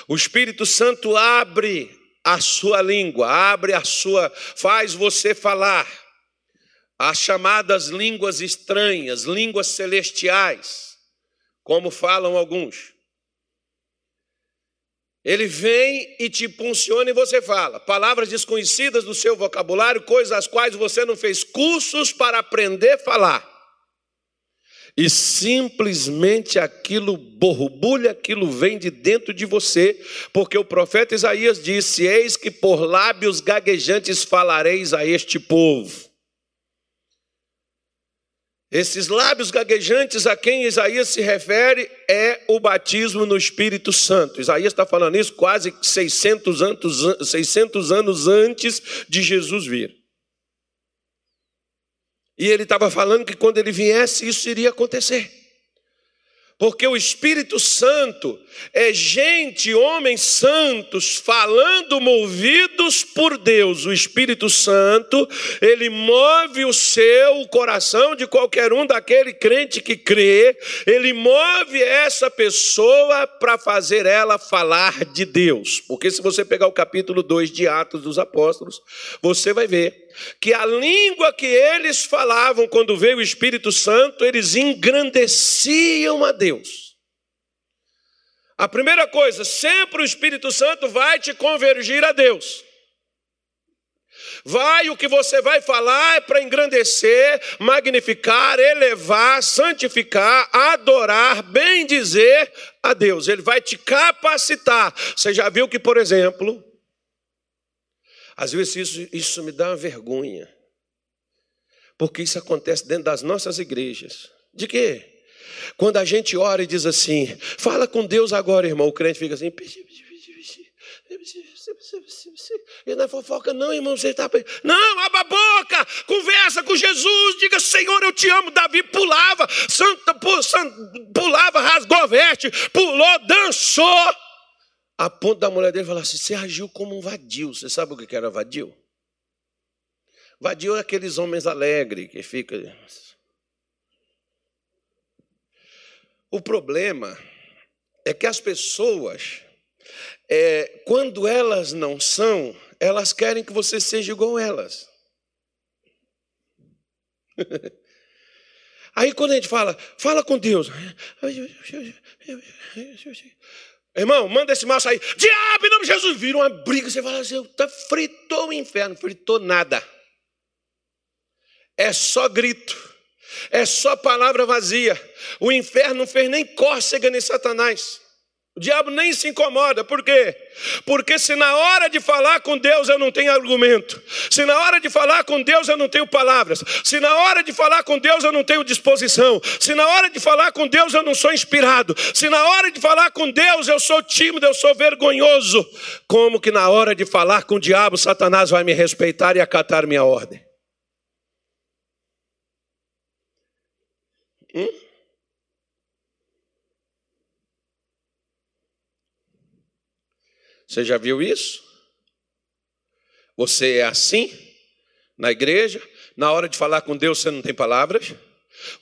O Espírito Santo abre a sua língua, abre a sua, faz você falar as chamadas línguas estranhas, línguas celestiais, como falam alguns. Ele vem e te funciona e você fala. Palavras desconhecidas do seu vocabulário, coisas as quais você não fez cursos para aprender a falar e simplesmente aquilo borbulha, aquilo vem de dentro de você, porque o profeta Isaías disse: Eis que por lábios gaguejantes falareis a este povo. Esses lábios gaguejantes a quem Isaías se refere é o batismo no Espírito Santo. Isaías está falando isso quase 600 anos, 600 anos antes de Jesus vir. E ele estava falando que quando ele viesse, isso iria acontecer. Porque o Espírito Santo é gente, homens santos, falando movidos por Deus. O Espírito Santo, ele move o seu o coração de qualquer um daquele crente que crê, ele move essa pessoa para fazer ela falar de Deus. Porque se você pegar o capítulo 2 de Atos dos Apóstolos, você vai ver que a língua que eles falavam quando veio o Espírito Santo, eles engrandeciam a Deus. A primeira coisa, sempre o Espírito Santo vai te convergir a Deus. Vai, o que você vai falar é para engrandecer, magnificar, elevar, santificar, adorar, bem dizer a Deus. Ele vai te capacitar. Você já viu que, por exemplo, às vezes isso, isso me dá uma vergonha. Porque isso acontece dentro das nossas igrejas. De quê? Quando a gente ora e diz assim, fala com Deus agora, irmão, o crente fica assim. E não é fofoca, não, irmão. Você está. Não, abra a boca, conversa com Jesus, diga, Senhor, eu te amo. Davi pulava, santa, pulava, rasgou a veste, pulou, dançou a ponto da mulher dele falar assim: você agiu como um vadio. Você sabe o que era vadio? Vadio é aqueles homens alegres que ficam. O problema é que as pessoas, é, quando elas não são, elas querem que você seja igual a elas. Aí quando a gente fala, fala com Deus. Irmão, manda esse mal sair. Diabo, em nome de Jesus. Vira uma briga. Você fala assim, tá fritou o inferno. Fritou nada. é só grito, é só palavra vazia. O inferno não fez nem cócega nem Satanás. O diabo nem se incomoda, por quê? Porque se na hora de falar com Deus eu não tenho argumento, se na hora de falar com Deus eu não tenho palavras, se na hora de falar com Deus eu não tenho disposição, se na hora de falar com Deus eu não sou inspirado, se na hora de falar com Deus eu sou tímido, eu sou vergonhoso, como que na hora de falar com o diabo Satanás vai me respeitar e acatar minha ordem? Hum? Você já viu isso? Você é assim na igreja? Na hora de falar com Deus você não tem palavras?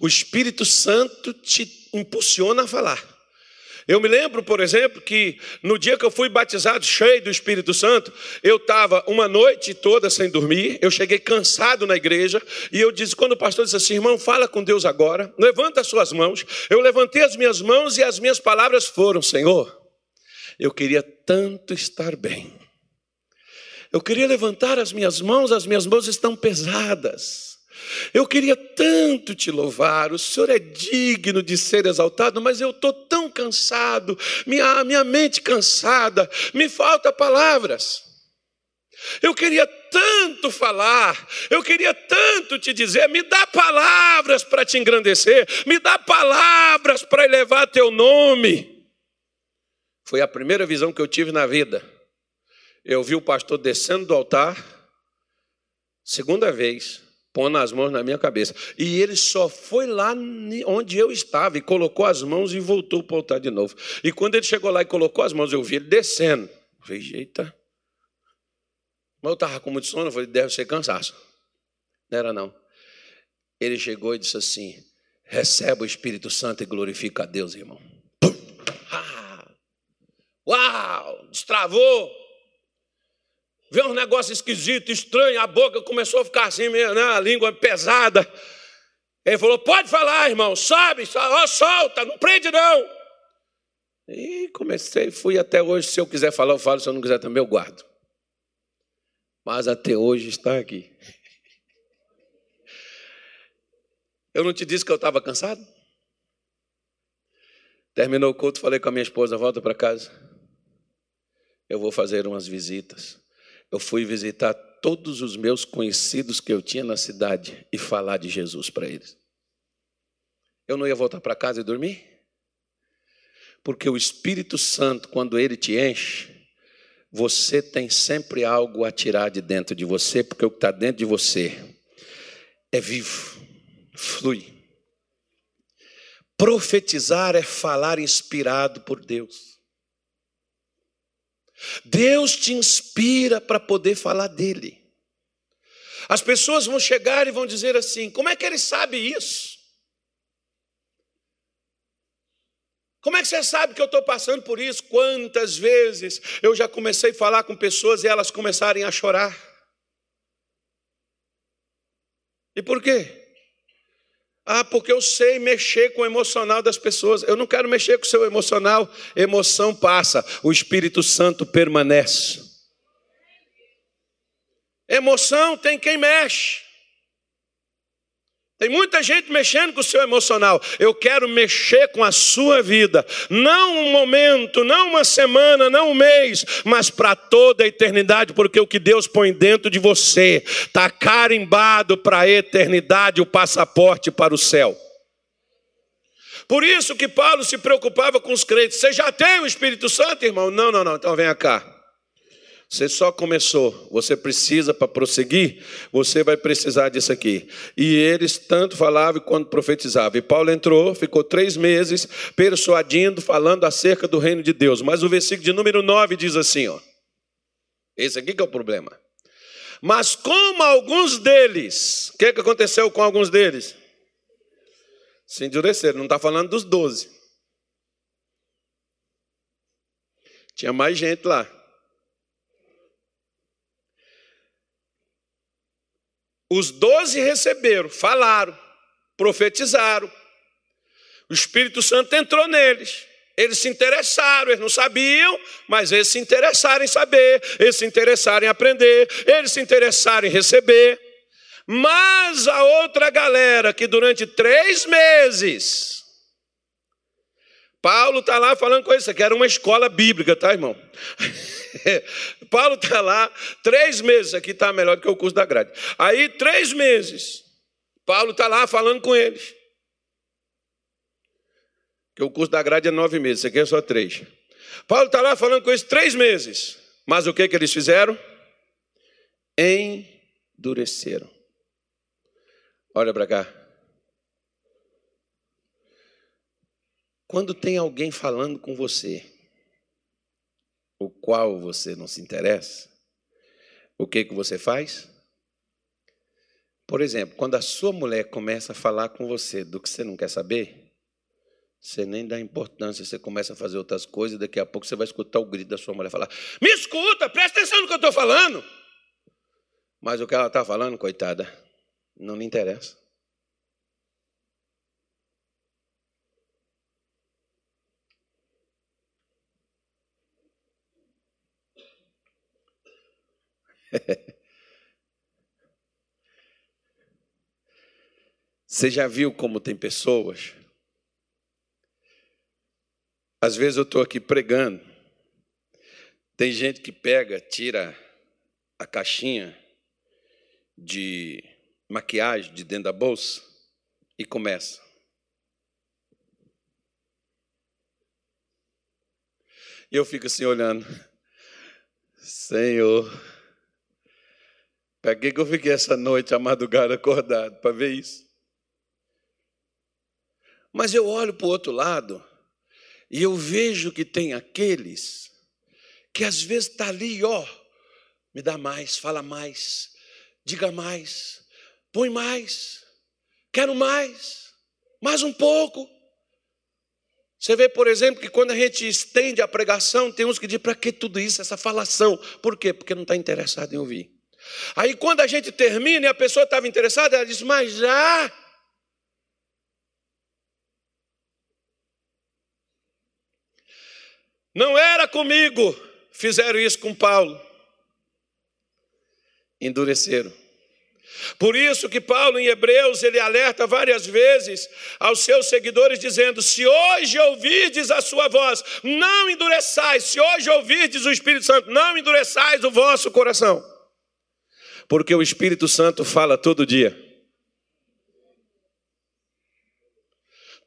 O Espírito Santo te impulsiona a falar. Eu me lembro, por exemplo, que no dia que eu fui batizado, cheio do Espírito Santo, eu estava uma noite toda sem dormir, eu cheguei cansado na igreja, e eu disse, quando o pastor disse assim, irmão, fala com Deus agora, levanta as suas mãos. Eu levantei as minhas mãos e as minhas palavras foram, Senhor, eu queria tanto estar bem. Eu queria levantar as minhas mãos, as minhas mãos estão pesadas. Eu queria tanto te louvar, o Senhor é digno de ser exaltado, mas eu estou tão cansado, minha, minha mente cansada, me falta palavras. Eu queria tanto falar, eu queria tanto te dizer, me dá palavras para te engrandecer, me dá palavras para elevar teu nome. Foi a primeira visão que eu tive na vida. Eu vi o pastor descendo do altar, segunda vez, pondo as mãos na minha cabeça. E ele só foi lá onde eu estava e colocou as mãos e voltou para o altar de novo. E quando ele chegou lá e colocou as mãos, eu vi ele descendo. Eu falei, eita. Mas eu estava com muito sono, eu falei, deve ser cansaço. Não era não. Ele chegou e disse assim: receba o Espírito Santo e glorifica a Deus, irmão. Uau! Destravou. Vê um negócio esquisito, estranho, a boca começou a ficar assim, mesmo, né? a língua pesada. Ele falou: pode falar, irmão, sobe, sobe solta, não prende não. E comecei, fui até hoje. Se eu quiser falar, eu falo. Se eu não quiser também, eu guardo. Mas até hoje está aqui. Eu não te disse que eu estava cansado? Terminou o culto, falei com a minha esposa: volta para casa eu vou fazer umas visitas. Eu fui visitar todos os meus conhecidos que eu tinha na cidade e falar de Jesus para eles. Eu não ia voltar para casa e dormir? Porque o Espírito Santo, quando ele te enche, você tem sempre algo a tirar de dentro de você, porque o que está dentro de você é vivo, flui. Profetizar é falar inspirado por Deus. Deus te inspira para poder falar dele. As pessoas vão chegar e vão dizer assim: como é que ele sabe isso? Como é que você sabe que eu estou passando por isso? Quantas vezes eu já comecei a falar com pessoas e elas começarem a chorar? E por quê? Ah, porque eu sei mexer com o emocional das pessoas. Eu não quero mexer com o seu emocional. Emoção passa, o Espírito Santo permanece. Emoção tem quem mexe. Tem muita gente mexendo com o seu emocional. Eu quero mexer com a sua vida. Não um momento, não uma semana, não um mês, mas para toda a eternidade, porque o que Deus põe dentro de você está carimbado para a eternidade o passaporte para o céu. Por isso que Paulo se preocupava com os crentes. Você já tem o Espírito Santo, irmão? Não, não, não. Então venha cá. Você só começou, você precisa para prosseguir, você vai precisar disso aqui. E eles tanto falavam quanto profetizavam. E Paulo entrou, ficou três meses persuadindo, falando acerca do reino de Deus. Mas o versículo de número 9 diz assim: ó. Esse aqui que é o problema. Mas como alguns deles, o que, que aconteceu com alguns deles? Se endureceram, não está falando dos doze. Tinha mais gente lá. Os doze receberam, falaram, profetizaram. O Espírito Santo entrou neles. Eles se interessaram, eles não sabiam, mas eles se interessaram em saber, eles se interessaram em aprender, eles se interessaram em receber. Mas a outra galera que durante três meses. Paulo está lá falando com isso, que era uma escola bíblica, tá, irmão? Paulo está lá, três meses, aqui está melhor do que o curso da grade. Aí, três meses, Paulo está lá falando com eles. Que o curso da grade é nove meses, isso aqui é só três. Paulo está lá falando com eles três meses. Mas o que, que eles fizeram? Endureceram. Olha para cá. Quando tem alguém falando com você, o qual você não se interessa, o que que você faz? Por exemplo, quando a sua mulher começa a falar com você do que você não quer saber, você nem dá importância, você começa a fazer outras coisas, daqui a pouco você vai escutar o grito da sua mulher falar: Me escuta, presta atenção no que eu estou falando. Mas o que ela está falando, coitada, não lhe interessa. Você já viu como tem pessoas? Às vezes eu estou aqui pregando, tem gente que pega, tira a caixinha de maquiagem de dentro da bolsa e começa. E eu fico assim olhando, Senhor, para que, eu fiquei essa noite, a madrugada, acordado, para ver isso? Mas eu olho para o outro lado e eu vejo que tem aqueles que às vezes está ali, ó, me dá mais, fala mais, diga mais, põe mais, quero mais, mais um pouco. Você vê, por exemplo, que quando a gente estende a pregação, tem uns que dizem, para que tudo isso, essa falação? Por quê? Porque não está interessado em ouvir. Aí quando a gente termina e a pessoa estava interessada, ela diz, mas já. Não era comigo, fizeram isso com Paulo. Endureceram. Por isso que Paulo em Hebreus ele alerta várias vezes aos seus seguidores dizendo: "Se hoje ouvirdes a sua voz, não endureçais. Se hoje ouvirdes o Espírito Santo, não endureçais o vosso coração." Porque o Espírito Santo fala todo dia.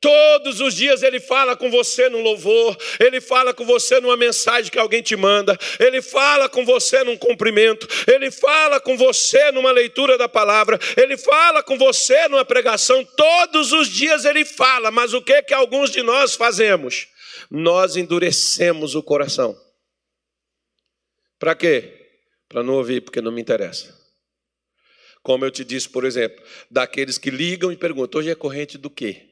Todos os dias ele fala com você num louvor, ele fala com você numa mensagem que alguém te manda, ele fala com você num cumprimento, ele fala com você numa leitura da palavra, ele fala com você numa pregação. Todos os dias ele fala, mas o que que alguns de nós fazemos? Nós endurecemos o coração. Para quê? Para não ouvir, porque não me interessa. Como eu te disse, por exemplo, daqueles que ligam e perguntam: hoje é corrente do quê?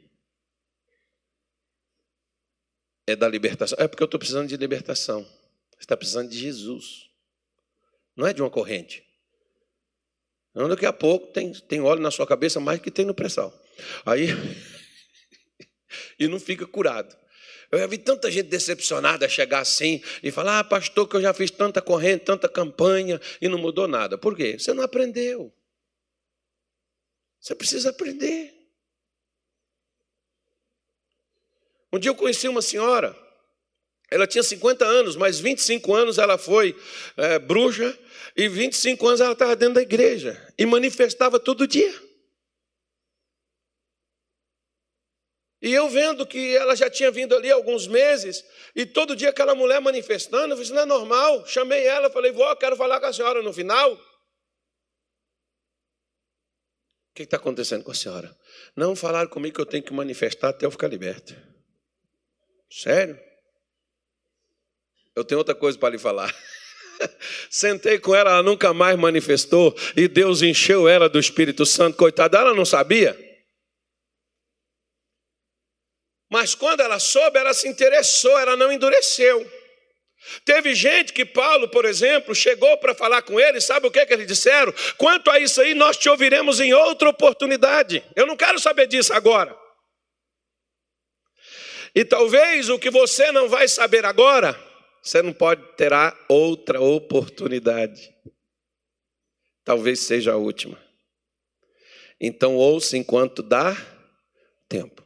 É da libertação. É porque eu estou precisando de libertação. Você está precisando de Jesus. Não é de uma corrente. Não, daqui a pouco tem, tem óleo na sua cabeça mais que tem no pré-sal. Aí. e não fica curado. Eu já vi tanta gente decepcionada chegar assim e falar: Ah, pastor, que eu já fiz tanta corrente, tanta campanha e não mudou nada. Por quê? Você não aprendeu. Você precisa aprender. Um dia eu conheci uma senhora, ela tinha 50 anos, mas 25 anos ela foi é, bruxa e 25 anos ela estava dentro da igreja e manifestava todo dia. E eu vendo que ela já tinha vindo ali alguns meses, e todo dia aquela mulher manifestando, eu disse, não é normal. Chamei ela, falei, vó, quero falar com a senhora no final. O que está acontecendo com a senhora? Não falaram comigo que eu tenho que manifestar até eu ficar liberto. Sério? Eu tenho outra coisa para lhe falar. Sentei com ela, ela nunca mais manifestou e Deus encheu ela do Espírito Santo. Coitada, ela não sabia. Mas quando ela soube, ela se interessou, ela não endureceu. Teve gente que Paulo, por exemplo, chegou para falar com ele, sabe o que, que eles disseram? Quanto a isso aí, nós te ouviremos em outra oportunidade. Eu não quero saber disso agora. E talvez o que você não vai saber agora, você não pode terá outra oportunidade. Talvez seja a última. Então ouça enquanto dá tempo.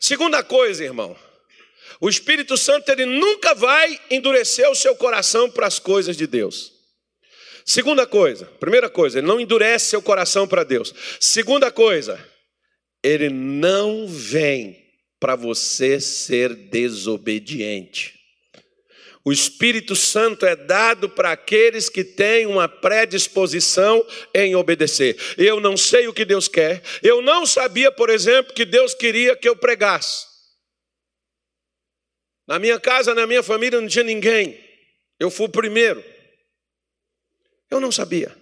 Segunda coisa, irmão, o Espírito Santo ele nunca vai endurecer o seu coração para as coisas de Deus. Segunda coisa, primeira coisa, ele não endurece seu coração para Deus. Segunda coisa, ele não vem para você ser desobediente. O Espírito Santo é dado para aqueles que têm uma predisposição em obedecer. Eu não sei o que Deus quer. Eu não sabia, por exemplo, que Deus queria que eu pregasse. Na minha casa, na minha família, não tinha ninguém. Eu fui o primeiro. Eu não sabia.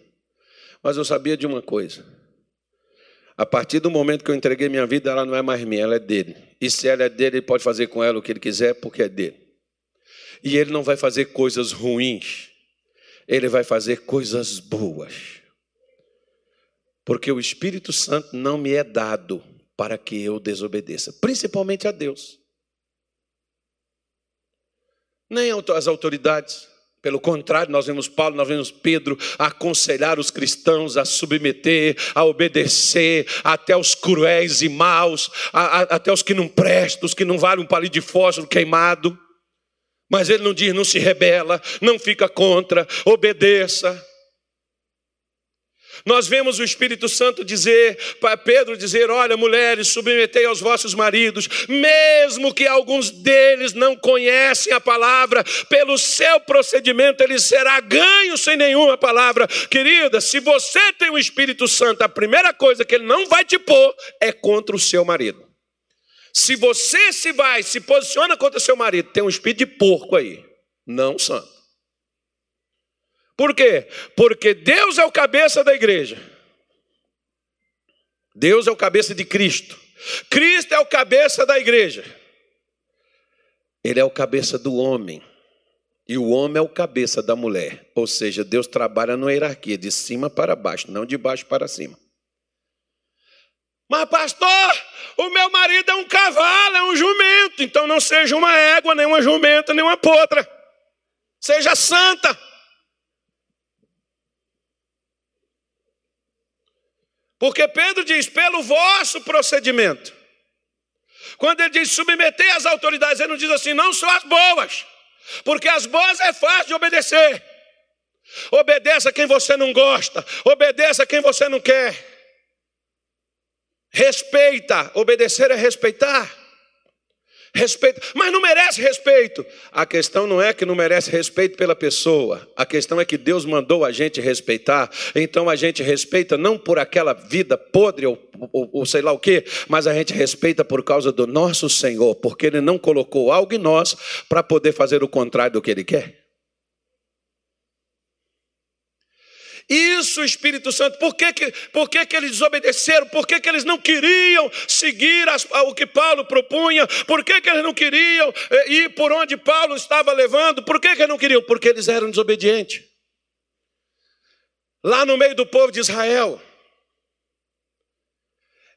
Mas eu sabia de uma coisa. A partir do momento que eu entreguei minha vida, ela não é mais minha, ela é dele. E se ela é dele, ele pode fazer com ela o que ele quiser, porque é dele. E ele não vai fazer coisas ruins, ele vai fazer coisas boas. Porque o Espírito Santo não me é dado para que eu desobedeça, principalmente a Deus. Nem as autoridades. Pelo contrário, nós vemos Paulo, nós vemos Pedro aconselhar os cristãos a submeter, a obedecer, até os cruéis e maus, a, a, até os que não prestam, os que não valem um palito de fósforo queimado. Mas ele não diz, não se rebela, não fica contra, obedeça. Nós vemos o Espírito Santo dizer, para Pedro dizer: Olha, mulheres, submetei aos vossos maridos, mesmo que alguns deles não conhecem a palavra, pelo seu procedimento ele será ganho sem nenhuma palavra. Querida, se você tem o Espírito Santo, a primeira coisa que ele não vai te pôr é contra o seu marido. Se você se vai, se posiciona contra seu marido, tem um espírito de porco aí, não santo. Por quê? Porque Deus é o cabeça da igreja. Deus é o cabeça de Cristo. Cristo é o cabeça da igreja. Ele é o cabeça do homem. E o homem é o cabeça da mulher. Ou seja, Deus trabalha numa hierarquia de cima para baixo, não de baixo para cima. Mas, pastor, o meu marido é um cavalo, é um jumento. Então não seja uma égua, nem uma jumenta, nem uma potra. Seja santa. Porque Pedro diz: pelo vosso procedimento. Quando ele diz submeter as autoridades, ele não diz assim, não são as boas. Porque as boas é fácil de obedecer. Obedeça quem você não gosta, obedeça quem você não quer. Respeita, obedecer é respeitar. Respeito, mas não merece respeito. A questão não é que não merece respeito pela pessoa, a questão é que Deus mandou a gente respeitar, então a gente respeita não por aquela vida podre ou, ou, ou sei lá o que, mas a gente respeita por causa do nosso Senhor, porque Ele não colocou algo em nós para poder fazer o contrário do que Ele quer. Isso, Espírito Santo, por que, que, por que, que eles desobedeceram? Por que, que eles não queriam seguir as, o que Paulo propunha? Por que, que eles não queriam eh, ir por onde Paulo estava levando? Por que, que eles não queriam? Porque eles eram desobedientes. Lá no meio do povo de Israel,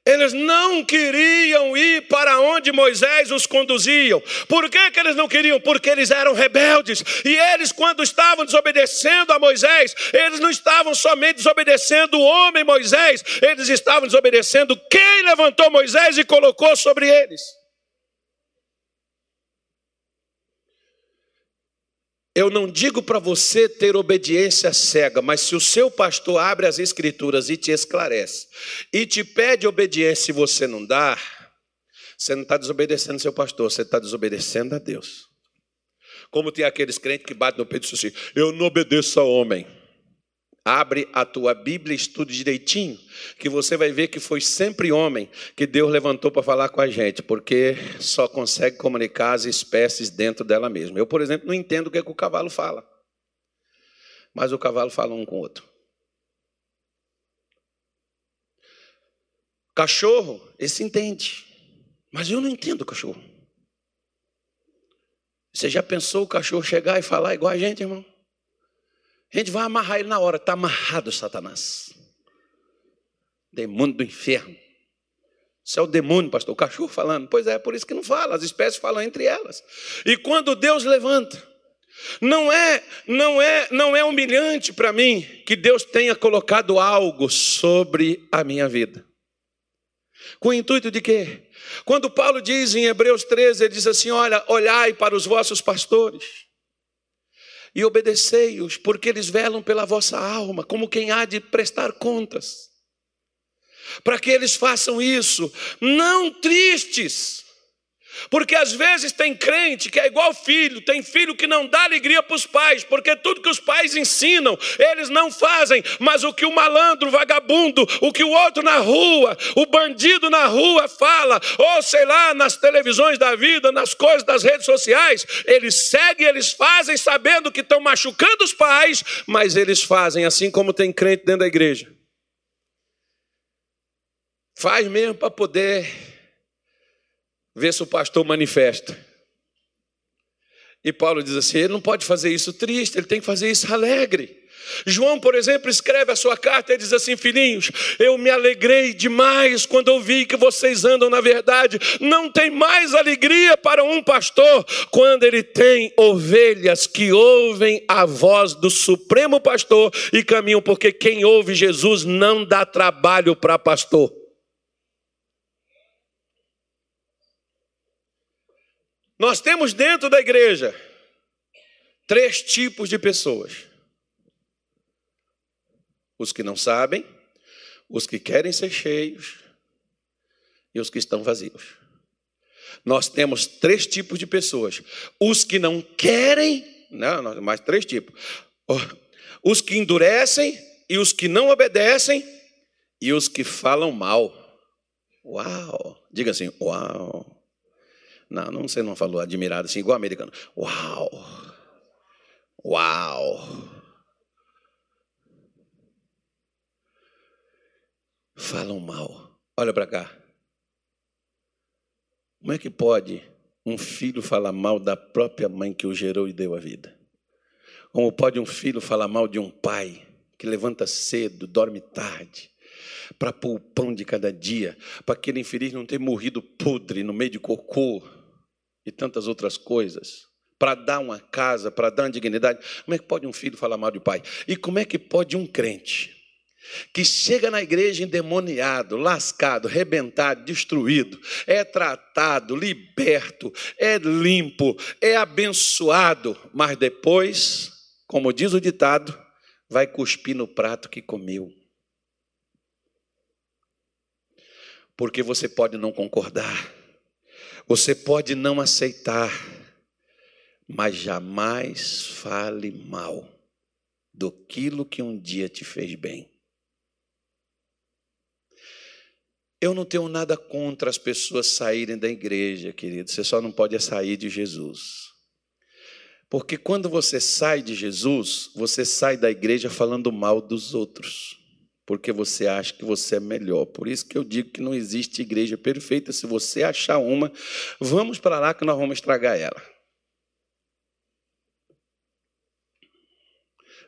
eles não queriam ir para onde Moisés os conduziam. Por que, que eles não queriam? Porque eles eram rebeldes. E eles, quando estavam desobedecendo a Moisés, eles não estavam somente desobedecendo o homem Moisés, eles estavam desobedecendo quem levantou Moisés e colocou sobre eles. Eu não digo para você ter obediência cega, mas se o seu pastor abre as escrituras e te esclarece, e te pede obediência e você não dá, você não está desobedecendo seu pastor, você está desobedecendo a Deus. Como tem aqueles crentes que batem no peito e dizem assim: Eu não obedeço a homem. Abre a tua Bíblia estude direitinho, que você vai ver que foi sempre homem que Deus levantou para falar com a gente, porque só consegue comunicar as espécies dentro dela mesma. Eu, por exemplo, não entendo o que, é que o cavalo fala, mas o cavalo fala um com o outro. Cachorro, esse entende, mas eu não entendo o cachorro. Você já pensou o cachorro chegar e falar igual a gente, irmão? A gente vai amarrar ele na hora, está amarrado, Satanás. Demônio do inferno. Isso é o demônio, pastor. O cachorro falando. Pois é, por isso que não fala. As espécies falam entre elas. E quando Deus levanta, não é, não é, não é humilhante para mim que Deus tenha colocado algo sobre a minha vida. Com o intuito de quê? Quando Paulo diz em Hebreus 13, ele diz assim: Olha, olhai para os vossos pastores e obedecei-os, porque eles velam pela vossa alma, como quem há de prestar contas. Para que eles façam isso, não tristes, porque às vezes tem crente que é igual filho, tem filho que não dá alegria para os pais, porque tudo que os pais ensinam, eles não fazem, mas o que o malandro, o vagabundo, o que o outro na rua, o bandido na rua fala, ou sei lá, nas televisões da vida, nas coisas das redes sociais, eles seguem, eles fazem, sabendo que estão machucando os pais, mas eles fazem, assim como tem crente dentro da igreja. Faz mesmo para poder ver se o pastor manifesta. E Paulo diz assim: ele não pode fazer isso triste, ele tem que fazer isso alegre. João, por exemplo, escreve a sua carta e diz assim: Filhinhos, eu me alegrei demais quando ouvi que vocês andam na verdade. Não tem mais alegria para um pastor quando ele tem ovelhas que ouvem a voz do Supremo Pastor e caminham, porque quem ouve Jesus não dá trabalho para pastor. Nós temos dentro da igreja três tipos de pessoas: os que não sabem, os que querem ser cheios e os que estão vazios. Nós temos três tipos de pessoas: os que não querem, não, mais três tipos: os que endurecem e os que não obedecem e os que falam mal. Uau! Diga assim: uau! Não, não, você não falou admirado assim, igual americano. Uau! Uau! Falam mal. Olha para cá. Como é que pode um filho falar mal da própria mãe que o gerou e deu a vida? Como pode um filho falar mal de um pai que levanta cedo, dorme tarde, para pôr o pão de cada dia, para aquele infeliz não ter morrido podre no meio de cocô, e tantas outras coisas, para dar uma casa, para dar uma dignidade. Como é que pode um filho falar mal de pai? E como é que pode um crente que chega na igreja endemoniado, lascado, rebentado, destruído, é tratado, liberto, é limpo, é abençoado, mas depois, como diz o ditado, vai cuspir no prato que comeu. Porque você pode não concordar, você pode não aceitar, mas jamais fale mal do que um dia te fez bem. Eu não tenho nada contra as pessoas saírem da igreja, querido. Você só não pode sair de Jesus. Porque quando você sai de Jesus, você sai da igreja falando mal dos outros porque você acha que você é melhor. Por isso que eu digo que não existe igreja perfeita. Se você achar uma, vamos para lá que nós vamos estragar ela.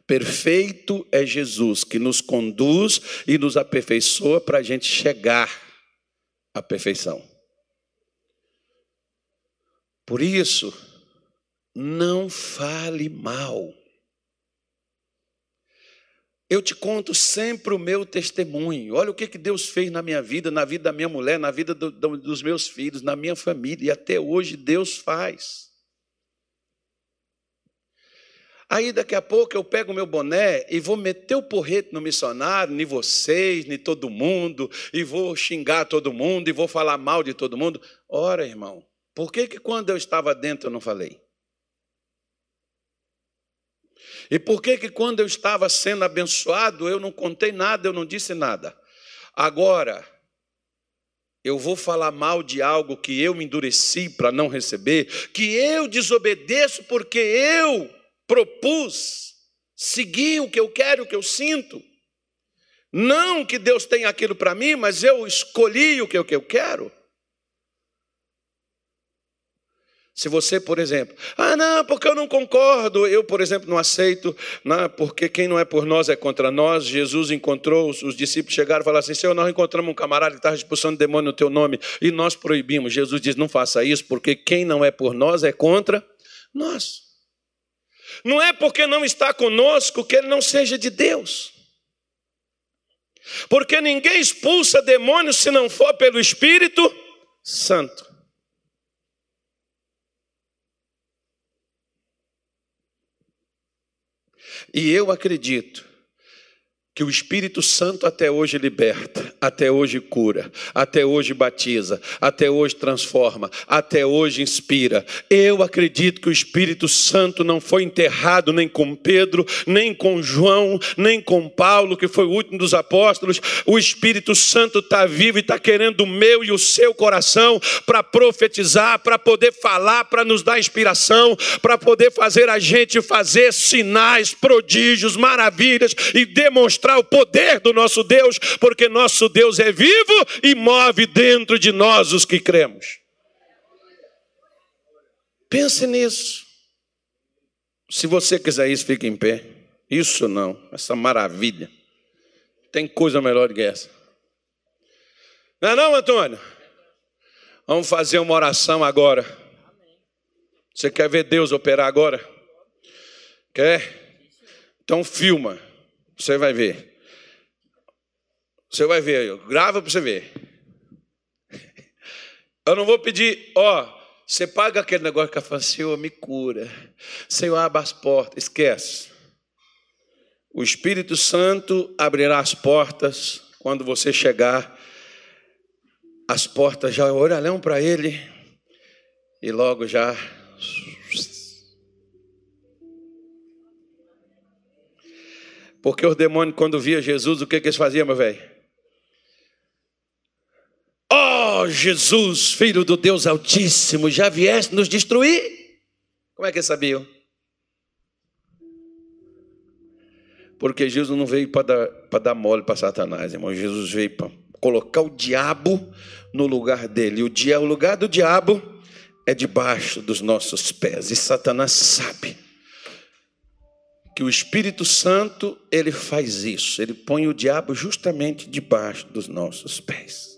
Perfeito é Jesus que nos conduz e nos aperfeiçoa para a gente chegar à perfeição. Por isso, não fale mal. Eu te conto sempre o meu testemunho. Olha o que Deus fez na minha vida, na vida da minha mulher, na vida do, do, dos meus filhos, na minha família. E até hoje Deus faz. Aí daqui a pouco eu pego o meu boné e vou meter o porrete no missionário, nem vocês, nem todo mundo, e vou xingar todo mundo, e vou falar mal de todo mundo. Ora, irmão, por que, que quando eu estava dentro eu não falei? E por que que quando eu estava sendo abençoado, eu não contei nada, eu não disse nada? Agora, eu vou falar mal de algo que eu me endureci para não receber, que eu desobedeço porque eu propus seguir o que eu quero, o que eu sinto. Não que Deus tenha aquilo para mim, mas eu escolhi o que eu quero. Se você, por exemplo, ah, não, porque eu não concordo, eu, por exemplo, não aceito, não, porque quem não é por nós é contra nós. Jesus encontrou, os discípulos chegaram e falaram assim: Senhor, nós encontramos um camarada que estava expulsando demônio no teu nome e nós proibimos. Jesus diz: Não faça isso, porque quem não é por nós é contra nós. Não é porque não está conosco que ele não seja de Deus. Porque ninguém expulsa demônios se não for pelo Espírito Santo. E eu acredito que o Espírito Santo até hoje liberta, até hoje cura, até hoje batiza, até hoje transforma, até hoje inspira. Eu acredito que o Espírito Santo não foi enterrado nem com Pedro, nem com João, nem com Paulo, que foi o último dos apóstolos. O Espírito Santo está vivo e está querendo o meu e o seu coração para profetizar, para poder falar, para nos dar inspiração, para poder fazer a gente fazer sinais, prodígios, maravilhas e demonstrar mostrar o poder do nosso Deus, porque nosso Deus é vivo e move dentro de nós os que cremos. Pense nisso. Se você quiser isso, fique em pé. Isso não, essa maravilha. Tem coisa melhor do que essa. Não é não, Antônio? Vamos fazer uma oração agora. Você quer ver Deus operar agora? Quer? Então filma. Você vai ver. Você vai ver, grava para você ver. Eu não vou pedir, ó, você paga aquele negócio que eu falo, Senhor, me cura. Senhor, abra as portas. Esquece. O Espírito Santo abrirá as portas quando você chegar. As portas já olharão para Ele e logo já Porque os demônios, quando via Jesus, o que, que eles faziam, meu velho? Oh, Jesus, filho do Deus Altíssimo, já vieste nos destruir? Como é que eles sabiam? Porque Jesus não veio para dar, dar mole para Satanás, irmão. Jesus veio para colocar o diabo no lugar dele. O, dia, o lugar do diabo é debaixo dos nossos pés. E Satanás sabe que o Espírito Santo, ele faz isso, ele põe o diabo justamente debaixo dos nossos pés.